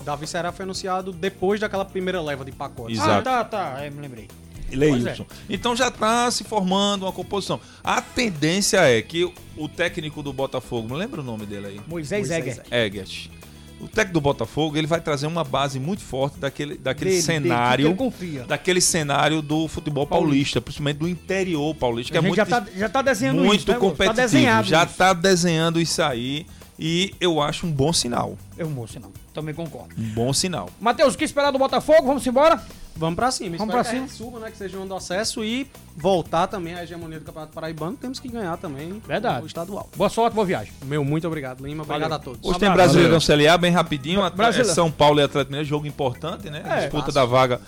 Davi Ceará foi anunciado depois daquela primeira leva de pacotes. Exato. Ah, tá, tá. É, me lembrei. Leilson. Então já está se formando uma composição. A tendência é que o- técnico do Botafogo, não lembra o nome dele aí? Moisés, Moisés Egger. Egert. O técnico do Botafogo, ele vai trazer uma base muito forte daquele, daquele Dele, cenário, dele, confia. daquele cenário do futebol paulista, principalmente do interior paulista, que a é gente muito já tá, já tá desenhando muito isso, né, Moço? competitivo. Tá desenhado já isso. está desenhando isso aí e eu acho um bom sinal. É um bom sinal. Também concordo. Um bom sinal. Matheus, o que esperar do Botafogo? Vamos embora? Vamos pra cima. Vamos pra a cima. suba, né? Que seja um do acesso e voltar também à hegemonia do Campeonato Paraibano. Temos que ganhar também Verdade. o estadual. Boa sorte, boa viagem. Meu muito obrigado, Lima. Obrigado Valeu. a todos. Hoje Um tem. Brasileirão Série A bem rapidinho. Brasileirão. São Paulo e Atlético Mineiro, jogo importante, né? É, Disputa fácil. da vaga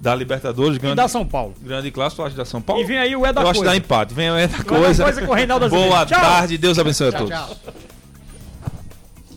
da Libertadores, E grande, da São Paulo. grande clássico, eu acho da São Paulo. E vem aí o É da eu acho Coisa. da empate. Vem o É da O É da Coisa. Coisa com o Reinaldo Boa Azevedo. Tarde, Deus abençoe a Tchau, todos. tchau.